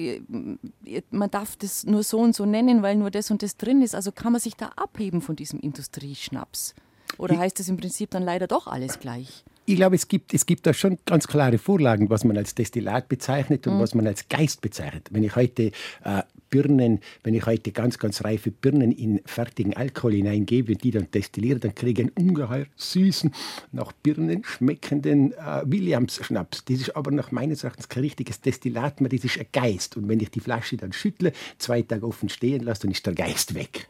man darf das nur so und so nennen, weil nur das und das drin ist? Also kann man sich da abheben von diesem Industrieschnaps? Oder heißt es im Prinzip dann leider doch alles gleich? Ich glaube, es gibt, es gibt da schon ganz klare Vorlagen, was man als Destillat bezeichnet und mhm. was man als Geist bezeichnet. Wenn ich heute äh, Birnen, wenn ich heute ganz, ganz reife Birnen in fertigen Alkohol hineingebe und die dann destilliere, dann kriege ich einen ungeheuer süßen, nach Birnen schmeckenden äh, Williams-Schnaps. Das ist aber nach meines Erachtens kein richtiges Destillat mehr, das ist ein Geist. Und wenn ich die Flasche dann schüttle, zwei Tage offen stehen lasse, dann ist der Geist weg.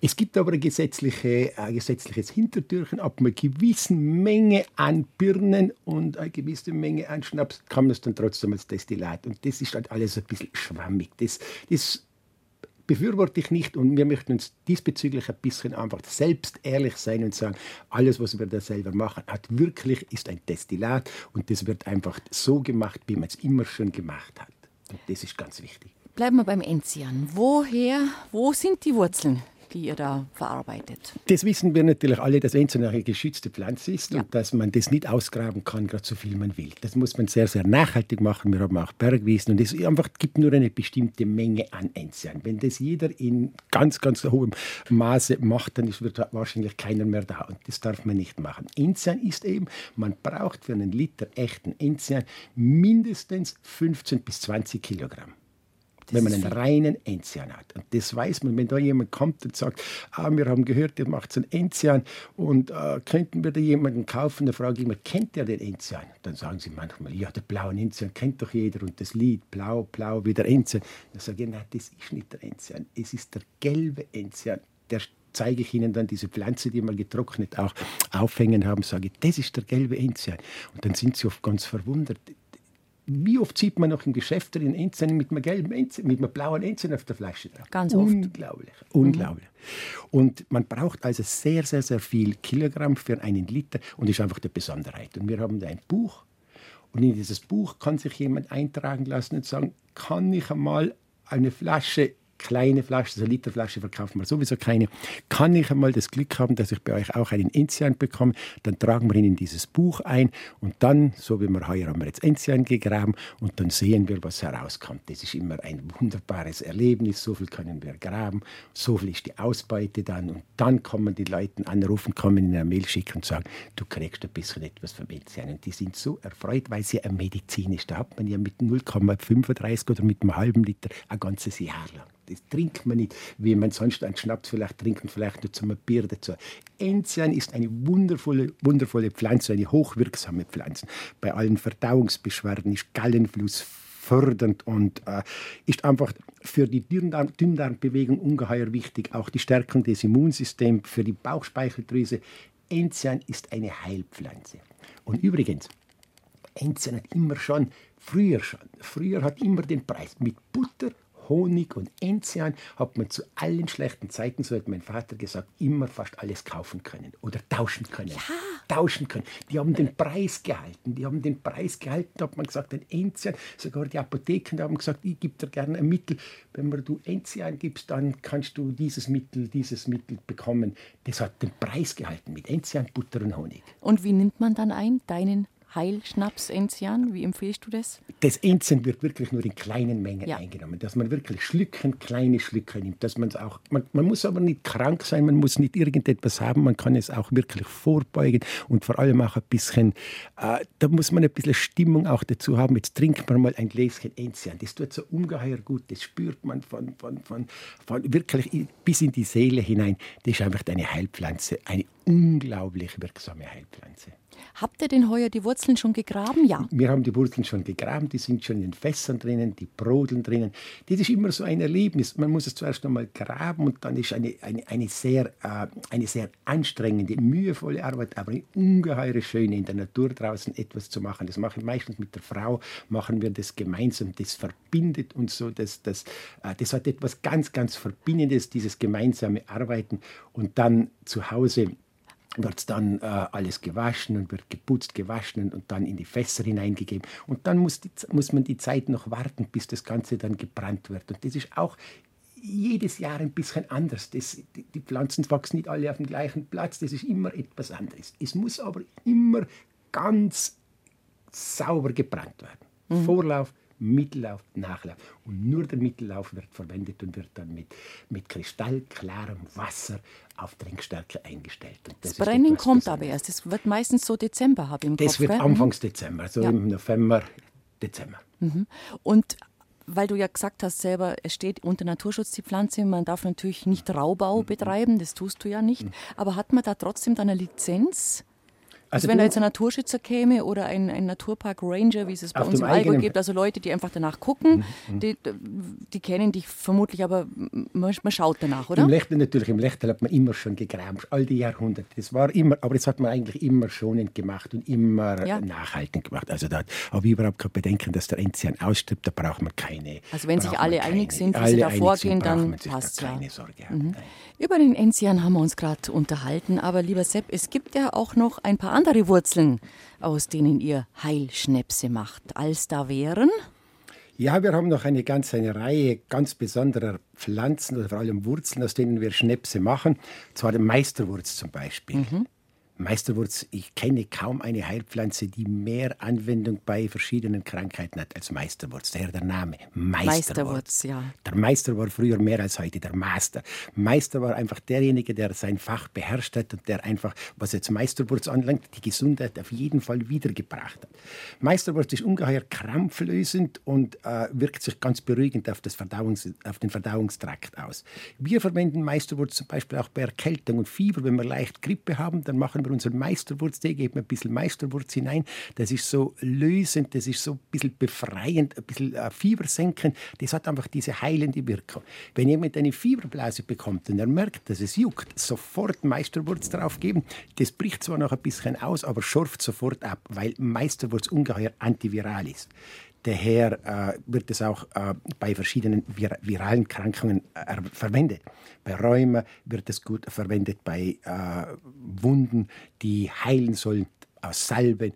Es gibt aber ein, gesetzliche, ein gesetzliches Hintertürchen. Ab einer gewissen Menge an Birnen und eine gewisse Menge an Schnaps kann man es dann trotzdem als Destillat. Und das ist halt alles ein bisschen schwammig. Das, das befürworte ich nicht und wir möchten uns diesbezüglich ein bisschen einfach selbst ehrlich sein und sagen, alles, was wir da selber machen, hat wirklich ist ein Destillat und das wird einfach so gemacht, wie man es immer schon gemacht hat. Und das ist ganz wichtig. Bleiben wir beim Enzian. Woher, wo sind die Wurzeln? Die ihr da verarbeitet? Das wissen wir natürlich alle, dass Enzian eine geschützte Pflanze ist ja. und dass man das nicht ausgraben kann, gerade so viel man will. Das muss man sehr, sehr nachhaltig machen. Wir haben auch Bergwiesen und es einfach gibt nur eine bestimmte Menge an Enzian. Wenn das jeder in ganz, ganz hohem Maße macht, dann wird wahrscheinlich keiner mehr da und das darf man nicht machen. Enzian ist eben, man braucht für einen Liter echten Enzian mindestens 15 bis 20 Kilogramm wenn man einen reinen Enzian hat. Und das weiß man, wenn da jemand kommt und sagt, ah, wir haben gehört, ihr macht so einen Enzian und äh, könnten wir da jemanden kaufen? Dann frage ich immer, kennt der den Enzian? Dann sagen sie manchmal, ja, der blaue Enzian kennt doch jeder und das Lied Blau, Blau wie der Enzian. Dann sage ich, nein, das ist nicht der Enzian, es ist der gelbe Enzian. Der zeige ich Ihnen dann diese Pflanze, die wir getrocknet auch aufhängen haben, sage ich, das ist der gelbe Enzian. Und dann sind sie oft ganz verwundert wie oft sieht man noch im Geschäft den Enzian mit einem gelben Enzian, mit einem blauen Enzian auf der Flasche drauf? Ganz oft. Unglaublich, unglaublich. Mhm. Und man braucht also sehr, sehr, sehr viel Kilogramm für einen Liter und das ist einfach die Besonderheit. Und wir haben da ein Buch und in dieses Buch kann sich jemand eintragen lassen und sagen, kann ich einmal eine Flasche kleine Flaschen, so Literflasche verkaufen wir sowieso keine. Kann ich einmal das Glück haben, dass ich bei euch auch einen Enzian bekomme, dann tragen wir ihn in dieses Buch ein und dann, so wie wir heuer haben wir jetzt Enzian gegraben und dann sehen wir, was herauskommt. Das ist immer ein wunderbares Erlebnis, so viel können wir graben, so viel ist die Ausbeute dann und dann kommen die Leute anrufen, kommen in eine Mail schicken und sagen, du kriegst ein bisschen etwas vom Enzian und die sind so erfreut, weil sie eine Medizin ist. Da hat man ja mit 0,35 oder mit einem halben Liter ein ganzes Jahr lang. Das trinkt man nicht, wie man sonst einen Schnaps vielleicht trinkt und vielleicht nur zum Bier dazu. Enzian ist eine wundervolle, wundervolle Pflanze, eine hochwirksame Pflanze. Bei allen Verdauungsbeschwerden ist Gallenfluss fördernd und äh, ist einfach für die Dünndarm Dünndarmbewegung ungeheuer wichtig. Auch die Stärkung des Immunsystems für die Bauchspeicheldrüse. Enzian ist eine Heilpflanze. Und übrigens, Enzian hat immer schon, früher schon, früher hat immer den Preis mit Butter Honig und Enzian hat man zu allen schlechten Zeiten, so hat mein Vater gesagt, immer fast alles kaufen können oder tauschen können. Ja. Tauschen können. Die haben den Preis gehalten. Die haben den Preis gehalten, hat man gesagt, ein Enzian. Sogar die Apotheken haben gesagt, ich gebe dir gerne ein Mittel. Wenn du Enzian gibst, dann kannst du dieses Mittel, dieses Mittel bekommen. Das hat den Preis gehalten mit Enzian, Butter und Honig. Und wie nimmt man dann ein, deinen Heilschnaps Enzian? Wie empfiehlst du das? Das Enzian wird wirklich nur in kleinen Mengen ja. eingenommen, dass man wirklich Schlücken, kleine Schlücke nimmt, dass man auch, man, man, muss aber nicht krank sein, man muss nicht irgendetwas haben, man kann es auch wirklich vorbeugen und vor allem auch ein bisschen, äh, da muss man ein bisschen Stimmung auch dazu haben. Jetzt trinkt man mal ein Gläschen Enzian, das tut so ungeheuer gut, das spürt man von, von, von, von wirklich bis in die Seele hinein. Das ist einfach eine Heilpflanze, eine unglaublich wirksame Heilpflanze. Habt ihr denn heuer die Wurzeln schon gegraben? Ja. Wir haben die Wurzeln schon gegraben, die sind schon in den Fässern drinnen, die brodeln drinnen. Das ist immer so ein Erlebnis. Man muss es zuerst einmal graben und dann ist eine, eine, eine, sehr, äh, eine sehr anstrengende, mühevolle Arbeit, aber eine ungeheure Schöne in der Natur draußen etwas zu machen. Das mache ich meistens mit der Frau, machen wir das gemeinsam. Das verbindet uns so, das, das, äh, das hat etwas ganz, ganz Verbindendes, dieses gemeinsame Arbeiten und dann zu Hause wird dann äh, alles gewaschen und wird geputzt, gewaschen und dann in die Fässer hineingegeben. Und dann muss, die, muss man die Zeit noch warten, bis das Ganze dann gebrannt wird. Und das ist auch jedes Jahr ein bisschen anders. Das, die, die Pflanzen wachsen nicht alle auf dem gleichen Platz, das ist immer etwas anderes. Es muss aber immer ganz sauber gebrannt werden. Mhm. Vorlauf, Mittellauf, Nachlauf. Und nur der Mittellauf wird verwendet und wird dann mit, mit kristallklarem Wasser auf Trinkstärke eingestellt. das, das Brennen kommt aber erst. Das wird meistens so Dezember, habe ich im das Kopf. Das wird gell? Anfangs Dezember, so ja. im November, Dezember. Mhm. Und weil du ja gesagt hast selber, es steht unter Naturschutz die Pflanze, man darf natürlich nicht Raubbau mhm. betreiben, das tust du ja nicht. Mhm. Aber hat man da trotzdem dann eine Lizenz? Also, also wenn da jetzt ein Naturschützer käme oder ein, ein Naturpark Ranger, wie es es bei uns im Allgäu gibt, also Leute, die einfach danach gucken, mhm. die, die, kennen dich vermutlich, aber man, man schaut danach, oder? Im Lechtel natürlich, im Lechtel hat man immer schon gegraben, all die Jahrhunderte. Das war immer, aber das hat man eigentlich immer schonend gemacht und immer ja. nachhaltend gemacht. Also da habe ich überhaupt kein Bedenken, dass der Enzian ausstirbt, da braucht man keine. Also wenn sich alle keine, einig sind, wie sie da vorgehen, dann passt ja. Keine Sorge haben. Mhm. Über den Enzian haben wir uns gerade unterhalten, aber lieber Sepp, es gibt ja auch noch ein paar andere andere Wurzeln, aus denen ihr Heilschnäpse macht, als da wären? Ja, wir haben noch eine ganze eine Reihe ganz besonderer Pflanzen oder vor allem Wurzeln, aus denen wir Schnäpse machen. Zwar den Meisterwurz zum Beispiel. Mhm. Meisterwurz, ich kenne kaum eine Heilpflanze, die mehr Anwendung bei verschiedenen Krankheiten hat als Meisterwurz. Daher der Name Meisterwurz. Meisterwurz ja. Der Meister war früher mehr als heute der Master. Meister war einfach derjenige, der sein Fach beherrscht hat und der einfach, was jetzt Meisterwurz anlangt, die Gesundheit auf jeden Fall wiedergebracht hat. Meisterwurz ist ungeheuer krampflösend und äh, wirkt sich ganz beruhigend auf, das Verdauungs-, auf den Verdauungstrakt aus. Wir verwenden Meisterwurz zum Beispiel auch bei Erkältung und Fieber. Wenn wir leicht Grippe haben, dann machen wir unseren Meisterwurztee, geben ein bisschen Meisterwurz hinein. Das ist so lösend, das ist so ein bisschen befreiend, ein bisschen äh, fiebersenkend. Das hat einfach diese heilende Wirkung. Wenn jemand eine Fieberblase bekommt und er merkt, dass es juckt, sofort Meisterwurz drauf geben. Das bricht zwar noch ein bisschen aus, aber schurft sofort ab, weil Meisterwurz ungeheuer antiviral ist. Daher äh, wird es auch äh, bei verschiedenen vir viralen Krankungen äh, verwendet. Bei Rheuma wird es gut verwendet, bei äh, Wunden, die heilen sollen, aus Salben.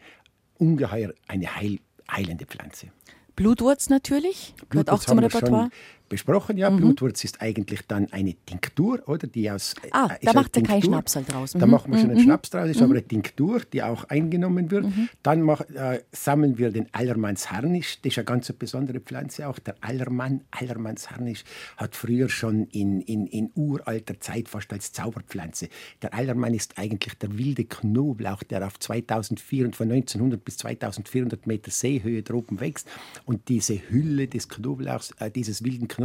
Ungeheuer eine heil heilende Pflanze. Blutwurz natürlich, gehört Blutwurz auch zum Repertoire besprochen. Ja, mhm. Blutwurz ist eigentlich dann eine Tinktur, oder? Die aus, ah, äh, da macht er keinen Schnaps halt draus. Mhm. Da machen wir schon einen mhm. Schnaps draus, ist mhm. aber eine Tinktur, die auch eingenommen wird. Mhm. Dann mach, äh, sammeln wir den Allermannsharnisch. Das ist eine ganz besondere Pflanze auch. Der Allermann, Allermannsharnisch, hat früher schon in, in, in uralter Zeit fast als Zauberpflanze. Der Allermann ist eigentlich der wilde Knoblauch, der auf 2400, von 1900 bis 2400 Meter Seehöhe droben wächst. Und diese Hülle des Knoblauchs, äh, dieses wilden Knoblauchs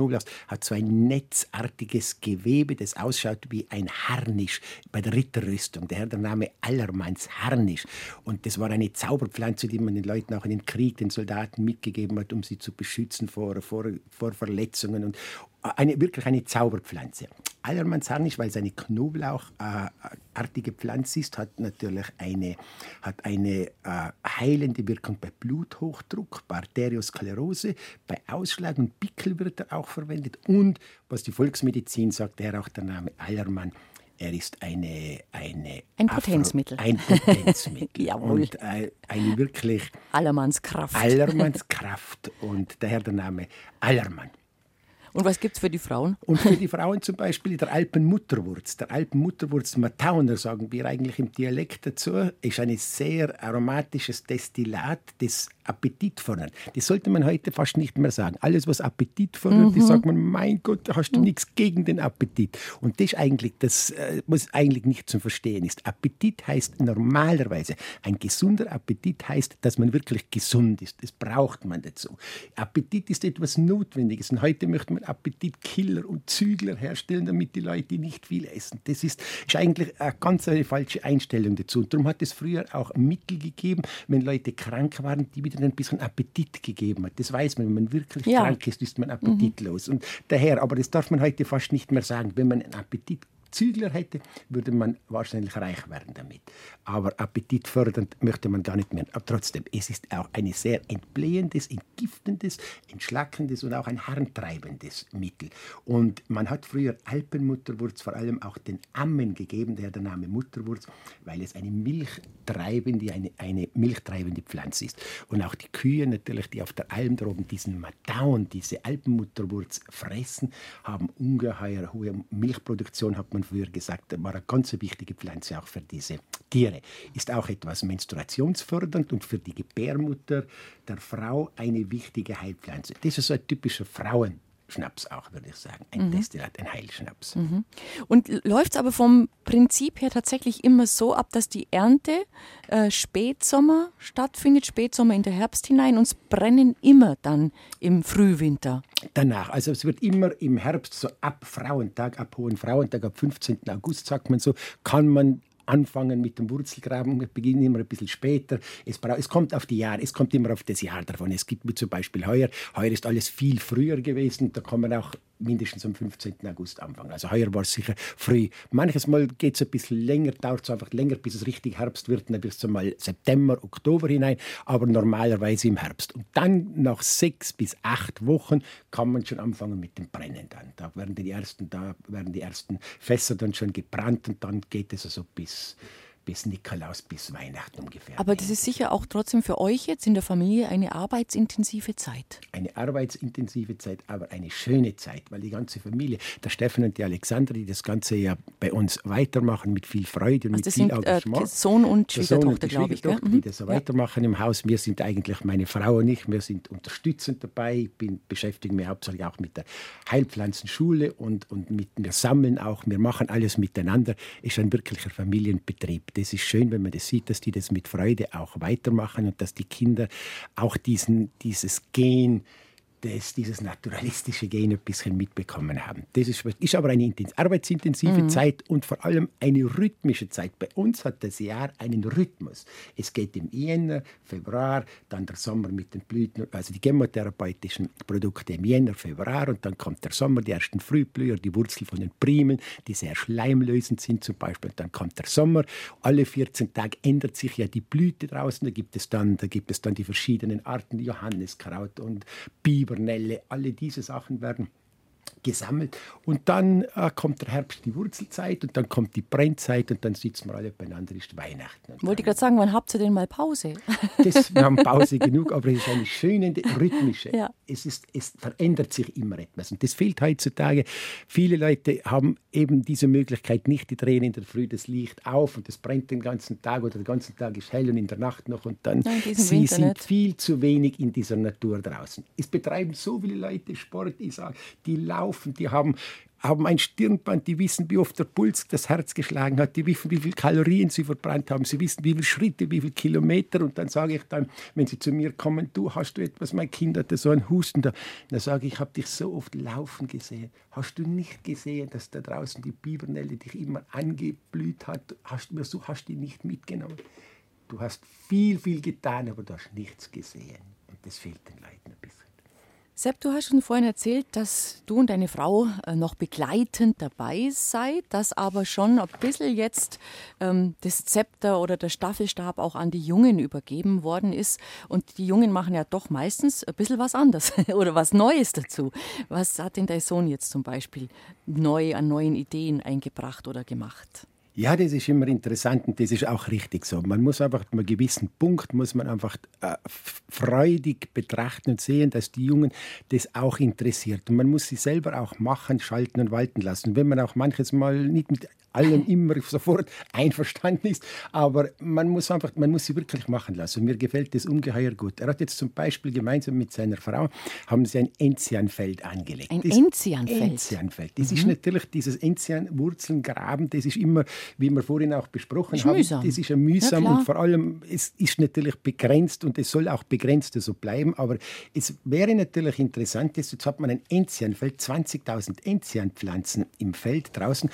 hat so ein netzartiges Gewebe, das ausschaut wie ein Harnisch bei der Ritterrüstung. Daher der Name Allermanns Harnisch. Und das war eine Zauberpflanze, die man den Leuten auch in den Krieg, den Soldaten mitgegeben hat, um sie zu beschützen vor, vor, vor Verletzungen und, eine, wirklich eine Zauberpflanze. Allermannsharnisch, weil es eine knoblauchartige Pflanze ist, hat natürlich eine, hat eine äh, heilende Wirkung bei Bluthochdruck, bei Arteriosklerose, bei Ausschlag und Pickel wird er auch verwendet. Und was die Volksmedizin sagt, der auch der Name Allermann, er ist eine, eine ein Potenzmittel. Afro, ein Potenzmittel. Jawohl. Und äh, eine wirklich Allermannskraft. Allermannskraft. und daher der Name Allermann. Und was gibt es für die Frauen? Und für die Frauen zum Beispiel der Alpenmutterwurz. Der Alpenmutterwurz Matauner, sagen wir eigentlich im Dialekt dazu, ist ein sehr aromatisches Destillat, das Appetit fördert. Das sollte man heute fast nicht mehr sagen. Alles, was Appetit fördert, mhm. das sagt man, mein Gott, da hast du mhm. nichts gegen den Appetit. Und das eigentlich, das äh, was eigentlich nicht zu verstehen ist. Appetit heißt normalerweise, ein gesunder Appetit heißt, dass man wirklich gesund ist. Das braucht man dazu. Appetit ist etwas Notwendiges. Und heute möchte man Appetitkiller und Zügler herstellen, damit die Leute nicht viel essen. Das ist, ist eigentlich eine ganz eine falsche Einstellung dazu. Und darum hat es früher auch Mittel gegeben, wenn Leute krank waren, die wieder ein bisschen Appetit gegeben hat. Das weiß man, wenn man wirklich ja. krank ist, ist man appetitlos. Mhm. Und daher, aber das darf man heute fast nicht mehr sagen. Wenn man einen Appetit Zügler hätte, würde man wahrscheinlich reich werden damit. Aber appetitfördernd möchte man gar nicht mehr. Aber trotzdem, es ist auch ein sehr entblähendes, entgiftendes, entschlackendes und auch ein harntreibendes Mittel. Und man hat früher Alpenmutterwurz vor allem auch den Ammen gegeben, der der Name Mutterwurz, weil es eine milchtreibende, eine, eine milchtreibende Pflanze ist. Und auch die Kühe natürlich, die auf der Alm droben diesen Mataun, diese Alpenmutterwurz fressen, haben ungeheuer hohe Milchproduktion, hat man man früher gesagt, war eine ganz wichtige Pflanze auch für diese Tiere. Ist auch etwas menstruationsfördernd und für die Gebärmutter der Frau eine wichtige Heilpflanze. Das ist so ein typischer Frauen. Schnaps auch, würde ich sagen. Ein mhm. Destillat, ein Heilschnaps. Mhm. Und läuft es aber vom Prinzip her tatsächlich immer so ab, dass die Ernte äh, Spätsommer stattfindet, Spätsommer in der Herbst hinein und es brennen immer dann im Frühwinter? Danach. Also es wird immer im Herbst, so ab Frauentag, ab Hohen Frauentag, ab 15. August, sagt man so, kann man anfangen mit dem Wurzelgraben. Wir beginnen immer ein bisschen später. Es, es, kommt auf die Jahre, es kommt immer auf das Jahr davon. Es gibt zum Beispiel heuer, heuer ist alles viel früher gewesen. Da man auch mindestens am 15. August anfangen. Also heuer war es sicher früh. Manches Mal geht es ein bisschen länger, dauert es einfach länger, bis es richtig Herbst wird. Dann bis zum mal September, Oktober hinein, aber normalerweise im Herbst. Und dann nach sechs bis acht Wochen kann man schon anfangen mit dem Brennen. Dann. Da werden die ersten, da werden die ersten Fässer dann schon gebrannt und dann geht es also bis bis Nikolaus, bis Weihnachten ungefähr. Aber das ist sicher auch trotzdem für euch jetzt in der Familie eine arbeitsintensive Zeit. Eine arbeitsintensive Zeit, aber eine schöne Zeit, weil die ganze Familie, der Stefan und die Alexandra, die das Ganze ja bei uns weitermachen mit viel Freude und also mit viel sind, äh, Engagement. Äh, Sohn und Schwiegertochter, glaube ich. Schwiegertochter, die das so weitermachen im Haus. Wir sind eigentlich, meine Frau und ich, wir sind unterstützend dabei. Ich bin, beschäftige mich hauptsächlich auch mit der Heilpflanzenschule und, und mit, wir sammeln auch, wir machen alles miteinander. Es ist ein wirklicher Familienbetrieb das ist schön, wenn man das sieht, dass die das mit Freude auch weitermachen und dass die Kinder auch diesen, dieses Gen das, dieses naturalistische Gen ein bisschen mitbekommen haben. Das ist, ist aber eine arbeitsintensive mhm. Zeit und vor allem eine rhythmische Zeit. Bei uns hat das Jahr einen Rhythmus. Es geht im Jänner, Februar, dann der Sommer mit den Blüten, also die chemotherapeutischen Produkte im Jänner, Februar und dann kommt der Sommer, die ersten Frühblüher, die Wurzel von den Primeln, die sehr schleimlösend sind zum Beispiel. Und dann kommt der Sommer. Alle 14 Tage ändert sich ja die Blüte draußen. Da gibt es dann, da gibt es dann die verschiedenen Arten, Johanniskraut und Biber Fibernelle, alle diese Sachen werden gesammelt. Und dann äh, kommt der Herbst, die Wurzelzeit und dann kommt die Brennzeit und dann sitzen wir alle beieinander, ist Weihnachten. Wollte ich gerade sagen, wann habt ihr denn mal Pause? Das, wir haben Pause genug, aber es ist eine schöne, rhythmische. Ja. Es, ist, es verändert sich immer etwas und das fehlt heutzutage. Viele Leute haben eben diese Möglichkeit nicht, die drehen in der Früh das Licht auf und es brennt den ganzen Tag oder den ganzen Tag ist hell und in der Nacht noch und dann sie Winter sind nicht. viel zu wenig in dieser Natur draußen. Es betreiben so viele Leute Sport, ich sage, die laufen, die haben haben ein Stirnband, die wissen, wie oft der Puls das Herz geschlagen hat, die wissen, wie viele Kalorien sie verbrannt haben, sie wissen, wie viele Schritte, wie viele Kilometer. Und dann sage ich dann, wenn sie zu mir kommen, du, hast du etwas, mein Kind hatte so einen Husten. Da, dann sage ich, ich habe dich so oft laufen gesehen. Hast du nicht gesehen, dass da draußen die Bibernelle dich immer angeblüht hat? Hast, du hast die nicht mitgenommen? Du hast viel, viel getan, aber du hast nichts gesehen. Und das fehlt den Leuten ein bisschen. Sepp, du hast schon vorhin erzählt, dass du und deine Frau äh, noch begleitend dabei seid, dass aber schon ein bisschen jetzt ähm, das Zepter oder der Staffelstab auch an die Jungen übergeben worden ist. Und die Jungen machen ja doch meistens ein bisschen was anderes oder was Neues dazu. Was hat denn dein Sohn jetzt zum Beispiel neu an neuen Ideen eingebracht oder gemacht? Ja, das ist immer interessant und das ist auch richtig so. Man muss einfach an einem gewissen Punkt muss man einfach äh, freudig betrachten und sehen, dass die Jungen das auch interessiert. Und man muss sie selber auch machen, schalten und walten lassen. Und wenn man auch manches Mal nicht mit allem immer sofort einverstanden ist. Aber man muss einfach, man muss sie wirklich machen lassen. Mir gefällt das ungeheuer gut. Er hat jetzt zum Beispiel gemeinsam mit seiner Frau haben sie ein Enzianfeld angelegt. Ein Enzianfeld? Enzianfeld. Das mhm. ist natürlich dieses Enzianwurzelgraben, das ist immer, wie wir vorhin auch besprochen ist haben, mühsam. das ist ja mühsam ja, und vor allem, es ist natürlich begrenzt und es soll auch begrenzt so bleiben. Aber es wäre natürlich interessant, jetzt hat man ein Enzianfeld, 20.000 Enzianpflanzen im Feld draußen,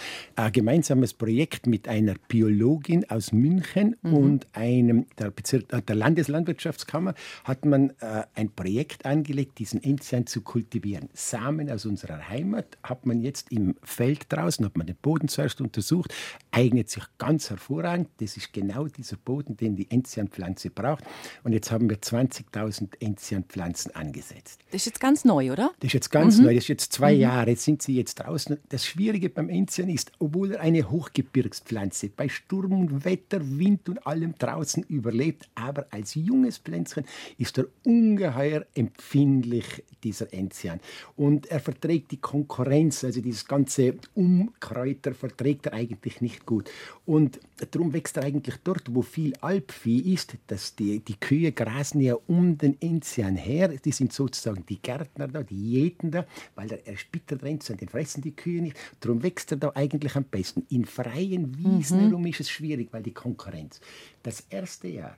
gemeinsam gemeinsames Projekt mit einer Biologin aus München mhm. und einem der, Bezirk, äh, der Landeslandwirtschaftskammer hat man äh, ein Projekt angelegt, diesen Enzian zu kultivieren. Samen aus unserer Heimat hat man jetzt im Feld draußen, hat man den Boden zuerst untersucht, eignet sich ganz hervorragend. Das ist genau dieser Boden, den die Enzianpflanze braucht. Und jetzt haben wir 20.000 Enzianpflanzen angesetzt. Das ist jetzt ganz neu, oder? Das ist jetzt ganz mhm. neu. Das ist jetzt zwei mhm. Jahre. Jetzt sind sie jetzt draußen. Das Schwierige beim Enzian ist, obwohl er eine Hochgebirgspflanze bei Sturm und Wetter, Wind und allem draußen überlebt, aber als junges Pflänzchen ist er ungeheuer empfindlich, dieser Enzian. Und er verträgt die Konkurrenz, also dieses ganze Umkräuter verträgt er eigentlich nicht gut. Und darum wächst er eigentlich dort, wo viel Alpvieh ist, dass die, die Kühe grasen ja um den Enzian her. Die sind sozusagen die Gärtner da, die Jäten da, weil er, er spittert Enzian, den fressen die Kühe nicht. Darum wächst er da eigentlich am besten. In freien Wiesen mhm. herum ist es schwierig, weil die Konkurrenz. Das erste Jahr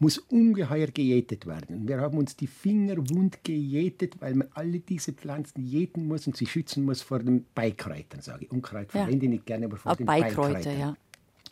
muss ungeheuer gejätet werden. Wir haben uns die Finger wund gejätet, weil man alle diese Pflanzen jäten muss und sie schützen muss vor den Beikräutern, sage ich. Unkreuz ja. verwende ich nicht gerne, aber vor Ab den Beikräutern. Ja.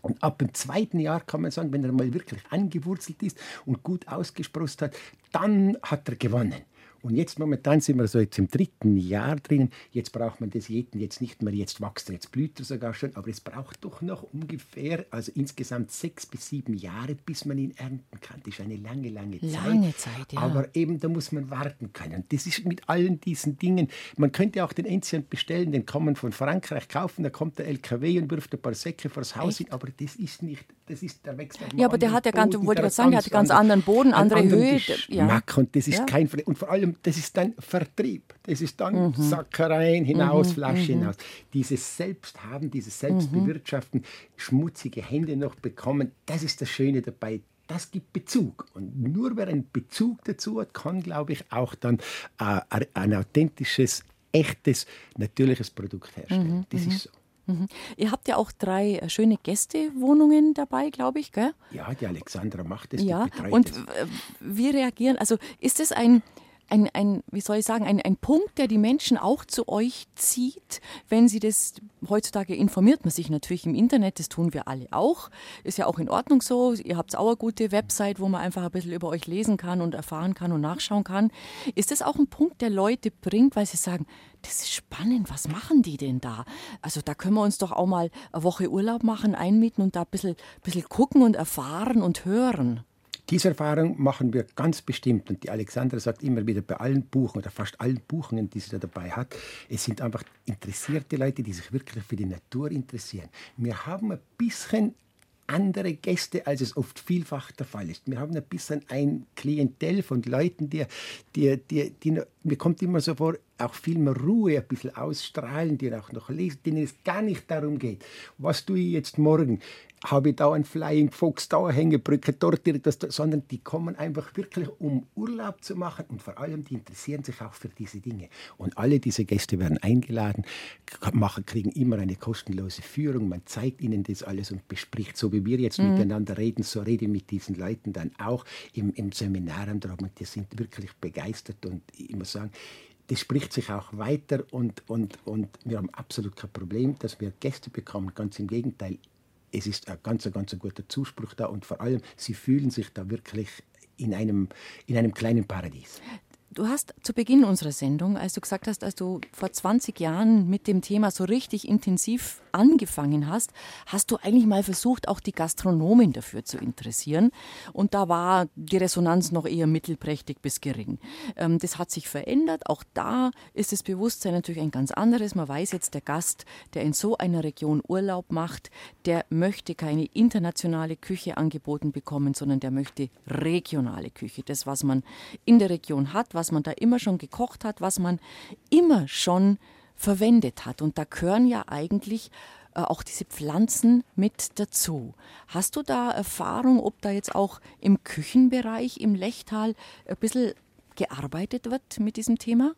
Und ab dem zweiten Jahr kann man sagen, wenn er mal wirklich angewurzelt ist und gut ausgesprost hat, dann hat er gewonnen. Und jetzt momentan sind wir so jetzt im dritten Jahr drin. Jetzt braucht man das jeden jetzt nicht mehr. Jetzt wächst er, jetzt blüht er sogar schon. Aber es braucht doch noch ungefähr, also insgesamt sechs bis sieben Jahre, bis man ihn ernten kann. Das ist eine lange, lange Zeit. Lange Zeit, ja. Aber eben, da muss man warten können. Das ist mit allen diesen Dingen. Man könnte auch den Enzian bestellen, den kann man von Frankreich kaufen. Da kommt der LKW und wirft ein paar Säcke vors Haus hin. Aber das ist nicht, das ist, der wächst Ja, aber der hat ja ganz, wollte ich sagen, der hat ganz anderen Boden, andere Höhe. Ja. Und das ist ja. kein, und vor allem das ist dann Vertrieb. Das ist dann mhm. Sackereien hinaus, mhm. Flasche mhm. hinaus. Dieses Selbsthaben, dieses Selbstbewirtschaften, schmutzige Hände noch bekommen, das ist das Schöne dabei das gibt Bezug. Und nur wer einen Bezug dazu hat, kann, glaube ich, auch dann äh, ein authentisches, echtes, natürliches Produkt herstellen. Mhm. Das ist so. Mhm. Ihr habt ja auch drei äh, schöne Gästewohnungen dabei, glaube ich, gell? Ja, die Alexandra macht es. Ja, und wie reagieren, also ist es ein ein, ein, wie soll ich sagen, ein, ein Punkt, der die Menschen auch zu euch zieht, wenn sie das, heutzutage informiert man sich natürlich im Internet, das tun wir alle auch, ist ja auch in Ordnung so, ihr habt auch eine gute Website, wo man einfach ein bisschen über euch lesen kann und erfahren kann und nachschauen kann. Ist das auch ein Punkt, der Leute bringt, weil sie sagen, das ist spannend, was machen die denn da? Also da können wir uns doch auch mal eine Woche Urlaub machen, einmieten und da ein bisschen, bisschen gucken und erfahren und hören. Diese Erfahrung machen wir ganz bestimmt. Und die Alexandra sagt immer wieder bei allen Buchen oder fast allen Buchungen, die sie da dabei hat, es sind einfach interessierte Leute, die sich wirklich für die Natur interessieren. Wir haben ein bisschen andere Gäste, als es oft vielfach der Fall ist. Wir haben ein bisschen ein Klientel von Leuten, die, die, die, die mir kommt immer so vor, auch viel mehr Ruhe, ein bisschen ausstrahlen, die auch noch lesen, denen es gar nicht darum geht, was tue ich jetzt morgen, habe ich da einen Flying Fox, da eine Hängebrücke, dort irgendwas, sondern die kommen einfach wirklich, um Urlaub zu machen und vor allem, die interessieren sich auch für diese Dinge. Und alle diese Gäste werden eingeladen, machen, kriegen immer eine kostenlose Führung, man zeigt ihnen das alles und bespricht, so wie wir jetzt mhm. miteinander reden, so rede ich mit diesen Leuten dann auch im, im Seminar und die sind wirklich begeistert und ich muss sagen, das spricht sich auch weiter und, und, und wir haben absolut kein Problem, dass wir Gäste bekommen. Ganz im Gegenteil, es ist ein ganz, ganz guter Zuspruch da und vor allem, sie fühlen sich da wirklich in einem, in einem kleinen Paradies. Du hast zu Beginn unserer Sendung, als du gesagt hast, als du vor 20 Jahren mit dem Thema so richtig intensiv angefangen hast, hast du eigentlich mal versucht, auch die Gastronomen dafür zu interessieren. Und da war die Resonanz noch eher mittelprächtig bis gering. Ähm, das hat sich verändert. Auch da ist das Bewusstsein natürlich ein ganz anderes. Man weiß jetzt, der Gast, der in so einer Region Urlaub macht, der möchte keine internationale Küche angeboten bekommen, sondern der möchte regionale Küche. Das, was man in der Region hat, was man da immer schon gekocht hat, was man immer schon verwendet hat. Und da gehören ja eigentlich äh, auch diese Pflanzen mit dazu. Hast du da Erfahrung, ob da jetzt auch im Küchenbereich im Lechtal ein bisschen gearbeitet wird mit diesem Thema?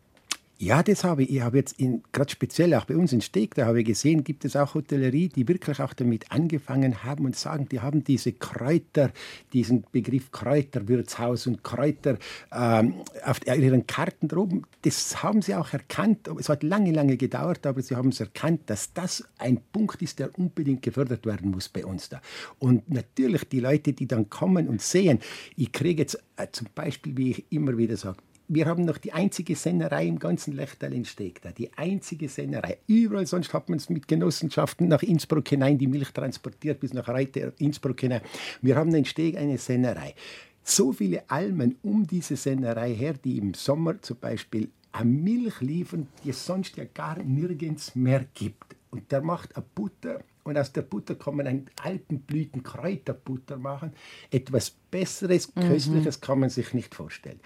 Ja, das habe ich. Ich habe jetzt gerade speziell auch bei uns in Steg, da habe ich gesehen, gibt es auch Hotellerie, die wirklich auch damit angefangen haben und sagen, die haben diese Kräuter, diesen Begriff Kräuterwirtshaus und Kräuter ähm, auf ihren Karten droben. Das haben sie auch erkannt. Es hat lange, lange gedauert, aber sie haben es erkannt, dass das ein Punkt ist, der unbedingt gefördert werden muss bei uns da. Und natürlich die Leute, die dann kommen und sehen, ich kriege jetzt äh, zum Beispiel, wie ich immer wieder sage, wir haben noch die einzige Sennerei im ganzen Lechtal in Steg, da die einzige Sennerei. Überall sonst hat man es mit Genossenschaften nach Innsbruck hinein die Milch transportiert bis nach Reiter Innsbruck hinein. Wir haben in Steg eine Sennerei. So viele Almen um diese Sennerei her, die im Sommer zum Beispiel eine Milch liefern, die es sonst ja gar nirgends mehr gibt. Und der macht eine Butter und aus der Butter kann man einen Alpenblüten Kräuterbutter machen. Etwas Besseres, mhm. Köstliches kann man sich nicht vorstellen.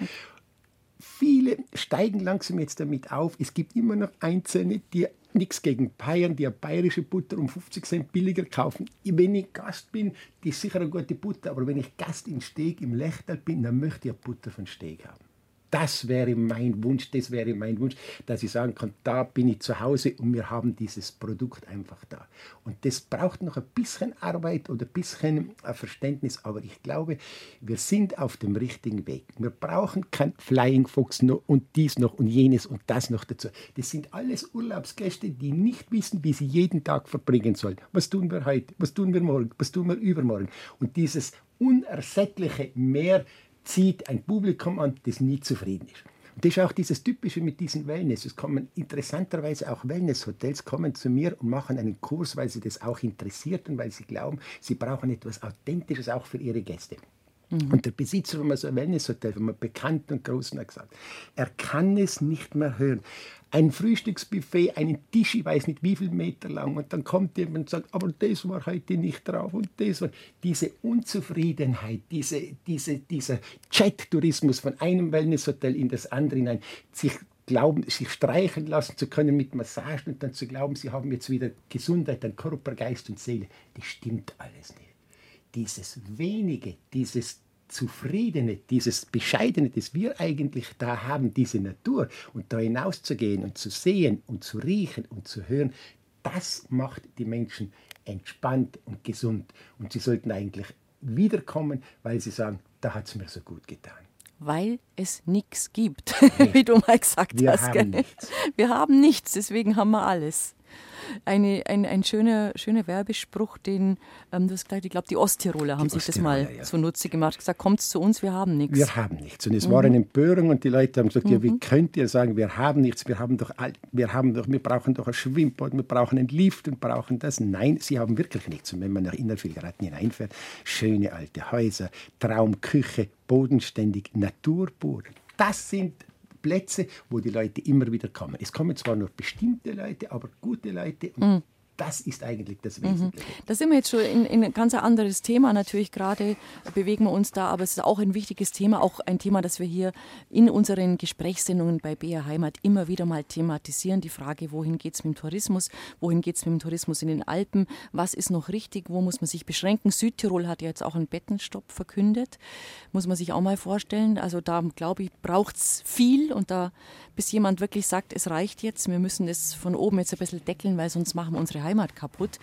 Viele steigen langsam jetzt damit auf. Es gibt immer noch Einzelne, die nichts gegen Bayern, die eine bayerische Butter um 50 Cent billiger kaufen. Wenn ich Gast bin, die ist sicher eine gute Butter, aber wenn ich Gast in Steg im Lechtal bin, dann möchte ich eine Butter von Steg haben. Das wäre mein Wunsch, das wäre mein Wunsch, dass ich sagen kann, da bin ich zu Hause und wir haben dieses Produkt einfach da. Und das braucht noch ein bisschen Arbeit oder ein bisschen äh, Verständnis, aber ich glaube, wir sind auf dem richtigen Weg. Wir brauchen kein Flying Fox noch und dies noch und jenes und das noch dazu. Das sind alles Urlaubsgäste, die nicht wissen, wie sie jeden Tag verbringen sollen. Was tun wir heute? Was tun wir morgen? Was tun wir übermorgen? Und dieses unersättliche Mehr zieht ein Publikum an, das nie zufrieden ist. Und das ist auch dieses Typische mit diesen Wellness. Es kommen interessanterweise auch Wellness-Hotels kommen zu mir und machen einen Kurs, weil sie das auch interessiert und weil sie glauben, sie brauchen etwas Authentisches auch für ihre Gäste. Mhm. Und der Besitzer von so einem Wellnesshotel, von einem bekannten und großen, hat gesagt, er kann es nicht mehr hören. Ein Frühstücksbuffet, einen Tisch, ich weiß nicht wie viel Meter lang, und dann kommt jemand und sagt, aber das war heute nicht drauf und das war. Diese Unzufriedenheit, diese, diese, dieser Chat-Tourismus von einem Wellnesshotel in das andere hinein, sich glauben, sich streichen lassen zu können mit Massagen und dann zu glauben, sie haben jetzt wieder Gesundheit an Körper, Geist und Seele, das stimmt alles nicht dieses wenige, dieses Zufriedene, dieses Bescheidene, das wir eigentlich da haben, diese Natur, und da hinauszugehen und zu sehen und zu riechen und zu hören, das macht die Menschen entspannt und gesund. Und sie sollten eigentlich wiederkommen, weil sie sagen, da hat es mir so gut getan. Weil es nichts gibt, wie du mal gesagt wir hast. Haben nichts. Wir haben nichts, deswegen haben wir alles eine, ein, ein schöner, schöner Werbespruch, den, ähm, du hast gesagt, ich glaube, die Osttiroler haben die sich Osttiroler, das mal ja. zunutze gemacht. gesagt, kommt zu uns, wir haben nichts. Wir haben nichts. Und es mhm. war eine Empörung und die Leute haben gesagt, mhm. ja, wie mhm. könnt ihr sagen, wir haben nichts, wir haben doch, wir haben doch, wir brauchen doch ein Schwimmbad, wir brauchen einen Lift und brauchen das. Nein, sie haben wirklich nichts. Und wenn man nach Innervillgeraten hineinfährt, schöne alte Häuser, Traumküche, bodenständig, Naturpur. Das sind Plätze, wo die Leute immer wieder kommen. Es kommen zwar nur bestimmte Leute, aber gute Leute. Und mhm. Das ist eigentlich das mhm. Wesentliche. Mhm. Da sind wir jetzt schon in, in, ein ganz anderes Thema. Natürlich gerade bewegen wir uns da, aber es ist auch ein wichtiges Thema, auch ein Thema, das wir hier in unseren Gesprächssendungen bei BR Heimat immer wieder mal thematisieren. Die Frage, wohin geht es mit dem Tourismus? Wohin geht es mit dem Tourismus in den Alpen? Was ist noch richtig? Wo muss man sich beschränken? Südtirol hat ja jetzt auch einen Bettenstopp verkündet. Muss man sich auch mal vorstellen. Also da, glaube ich, braucht es viel und da, bis jemand wirklich sagt, es reicht jetzt, wir müssen es von oben jetzt ein bisschen deckeln, weil sonst machen wir unsere Heimat kaputt.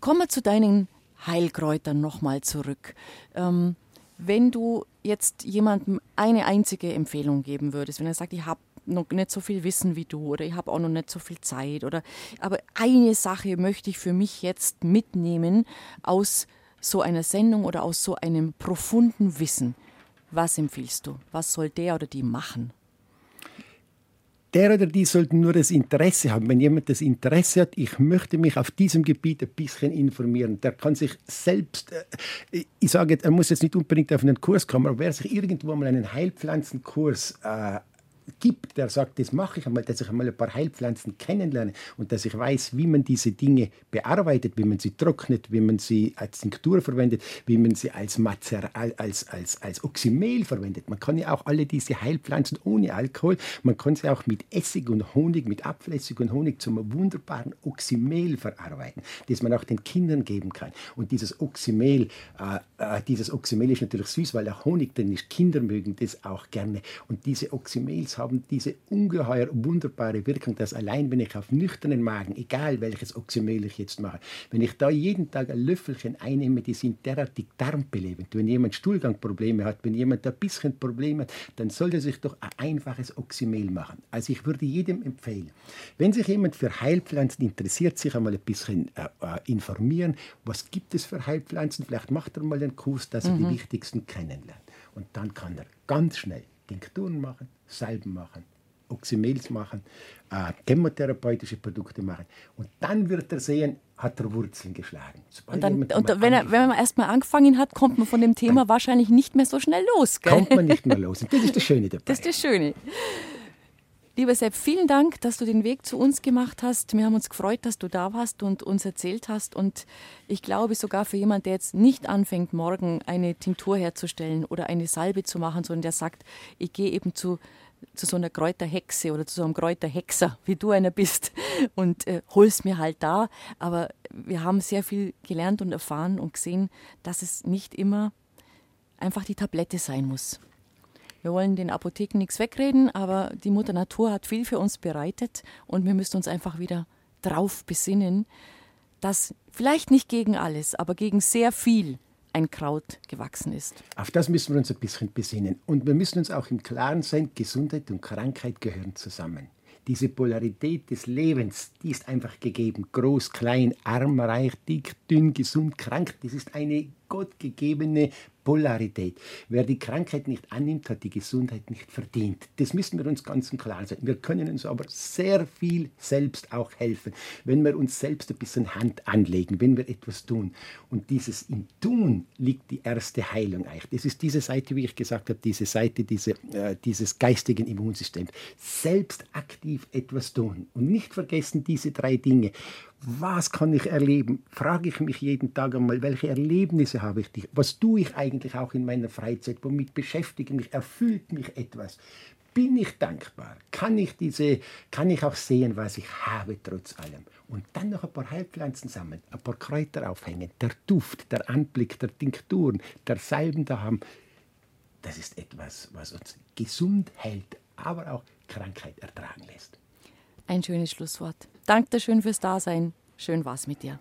Kommen wir zu deinen Heilkräutern nochmal zurück. Ähm, wenn du jetzt jemandem eine einzige Empfehlung geben würdest, wenn er sagt, ich habe noch nicht so viel Wissen wie du oder ich habe auch noch nicht so viel Zeit oder aber eine Sache möchte ich für mich jetzt mitnehmen aus so einer Sendung oder aus so einem profunden Wissen. Was empfiehlst du? Was soll der oder die machen? Der oder die sollten nur das Interesse haben. Wenn jemand das Interesse hat, ich möchte mich auf diesem Gebiet ein bisschen informieren, der kann sich selbst, äh, ich sage er muss jetzt nicht unbedingt auf einen Kurs kommen, aber wer sich irgendwo mal einen Heilpflanzenkurs äh, gibt, der sagt, das mache ich einmal, dass ich einmal ein paar Heilpflanzen kennenlerne und dass ich weiß, wie man diese Dinge bearbeitet, wie man sie trocknet, wie man sie als Tinktur verwendet, wie man sie als, Mazer als, als, als Oxymel verwendet. Man kann ja auch alle diese Heilpflanzen ohne Alkohol, man kann sie auch mit Essig und Honig, mit Abflüssig und Honig zum wunderbaren Oxymel verarbeiten, das man auch den Kindern geben kann. Und dieses Oxymel, äh, äh, dieses Oxymel ist natürlich süß, weil der Honig ist. Kinder mögen das auch gerne. Und diese Oxymels haben diese ungeheuer wunderbare Wirkung, dass allein wenn ich auf nüchternen Magen, egal welches Oxymel ich jetzt mache, wenn ich da jeden Tag ein Löffelchen einnehme, die sind derartig darmbelebend. Wenn jemand Stuhlgangprobleme hat, wenn jemand ein bisschen Probleme hat, dann sollte sich doch ein einfaches Oxymel machen. Also ich würde jedem empfehlen, wenn sich jemand für Heilpflanzen interessiert, sich einmal ein bisschen äh, äh informieren, was gibt es für Heilpflanzen, vielleicht macht er mal einen Kurs, dass er mhm. die wichtigsten kennenlernt. Und dann kann er ganz schnell Tinkturen machen, Salben machen, Oxymels machen, äh, chemotherapeutische Produkte machen. Und dann wird er sehen, hat er Wurzeln geschlagen. Sobald und, dann, und wenn, er, wenn man erst mal angefangen hat, kommt man von dem Thema wahrscheinlich nicht mehr so schnell los. Gell? Kommt man nicht mehr los. Und das ist das Schöne dabei. Das ist das Schöne. Lieber Sepp, vielen Dank, dass du den Weg zu uns gemacht hast. Wir haben uns gefreut, dass du da warst und uns erzählt hast. Und ich glaube sogar für jemanden, der jetzt nicht anfängt, morgen eine Tinktur herzustellen oder eine Salbe zu machen, sondern der sagt, ich gehe eben zu, zu so einer Kräuterhexe oder zu so einem Kräuterhexer, wie du einer bist, und äh, hol's mir halt da. Aber wir haben sehr viel gelernt und erfahren und gesehen, dass es nicht immer einfach die Tablette sein muss. Wir wollen den Apotheken nichts wegreden, aber die Mutter Natur hat viel für uns bereitet und wir müssen uns einfach wieder drauf besinnen, dass vielleicht nicht gegen alles, aber gegen sehr viel ein Kraut gewachsen ist. Auf das müssen wir uns ein bisschen besinnen. Und wir müssen uns auch im Klaren sein, Gesundheit und Krankheit gehören zusammen. Diese Polarität des Lebens, die ist einfach gegeben. Groß, klein, arm, reich, dick, dünn, gesund, krank. Das ist eine gottgegebene Polarität. Wer die Krankheit nicht annimmt, hat die Gesundheit nicht verdient. Das müssen wir uns ganz klar sein. Wir können uns aber sehr viel selbst auch helfen, wenn wir uns selbst ein bisschen Hand anlegen, wenn wir etwas tun. Und dieses im Tun liegt die erste Heilung eigentlich. Das ist diese Seite, wie ich gesagt habe, diese Seite diese, äh, dieses geistigen Immunsystems. Selbst aktiv etwas tun und nicht vergessen diese drei Dinge was kann ich erleben? Frage ich mich jeden Tag einmal, welche Erlebnisse habe ich? Was tue ich eigentlich auch in meiner Freizeit? Womit beschäftige ich mich? Erfüllt mich etwas? Bin ich dankbar? Kann ich, diese, kann ich auch sehen, was ich habe trotz allem? Und dann noch ein paar Heilpflanzen sammeln, ein paar Kräuter aufhängen, der Duft, der Anblick der Tinkturen, der Salben da haben. Das ist etwas, was uns gesund hält, aber auch Krankheit ertragen lässt. Ein schönes Schlusswort. Danke schön fürs Dasein. Schön war's mit dir.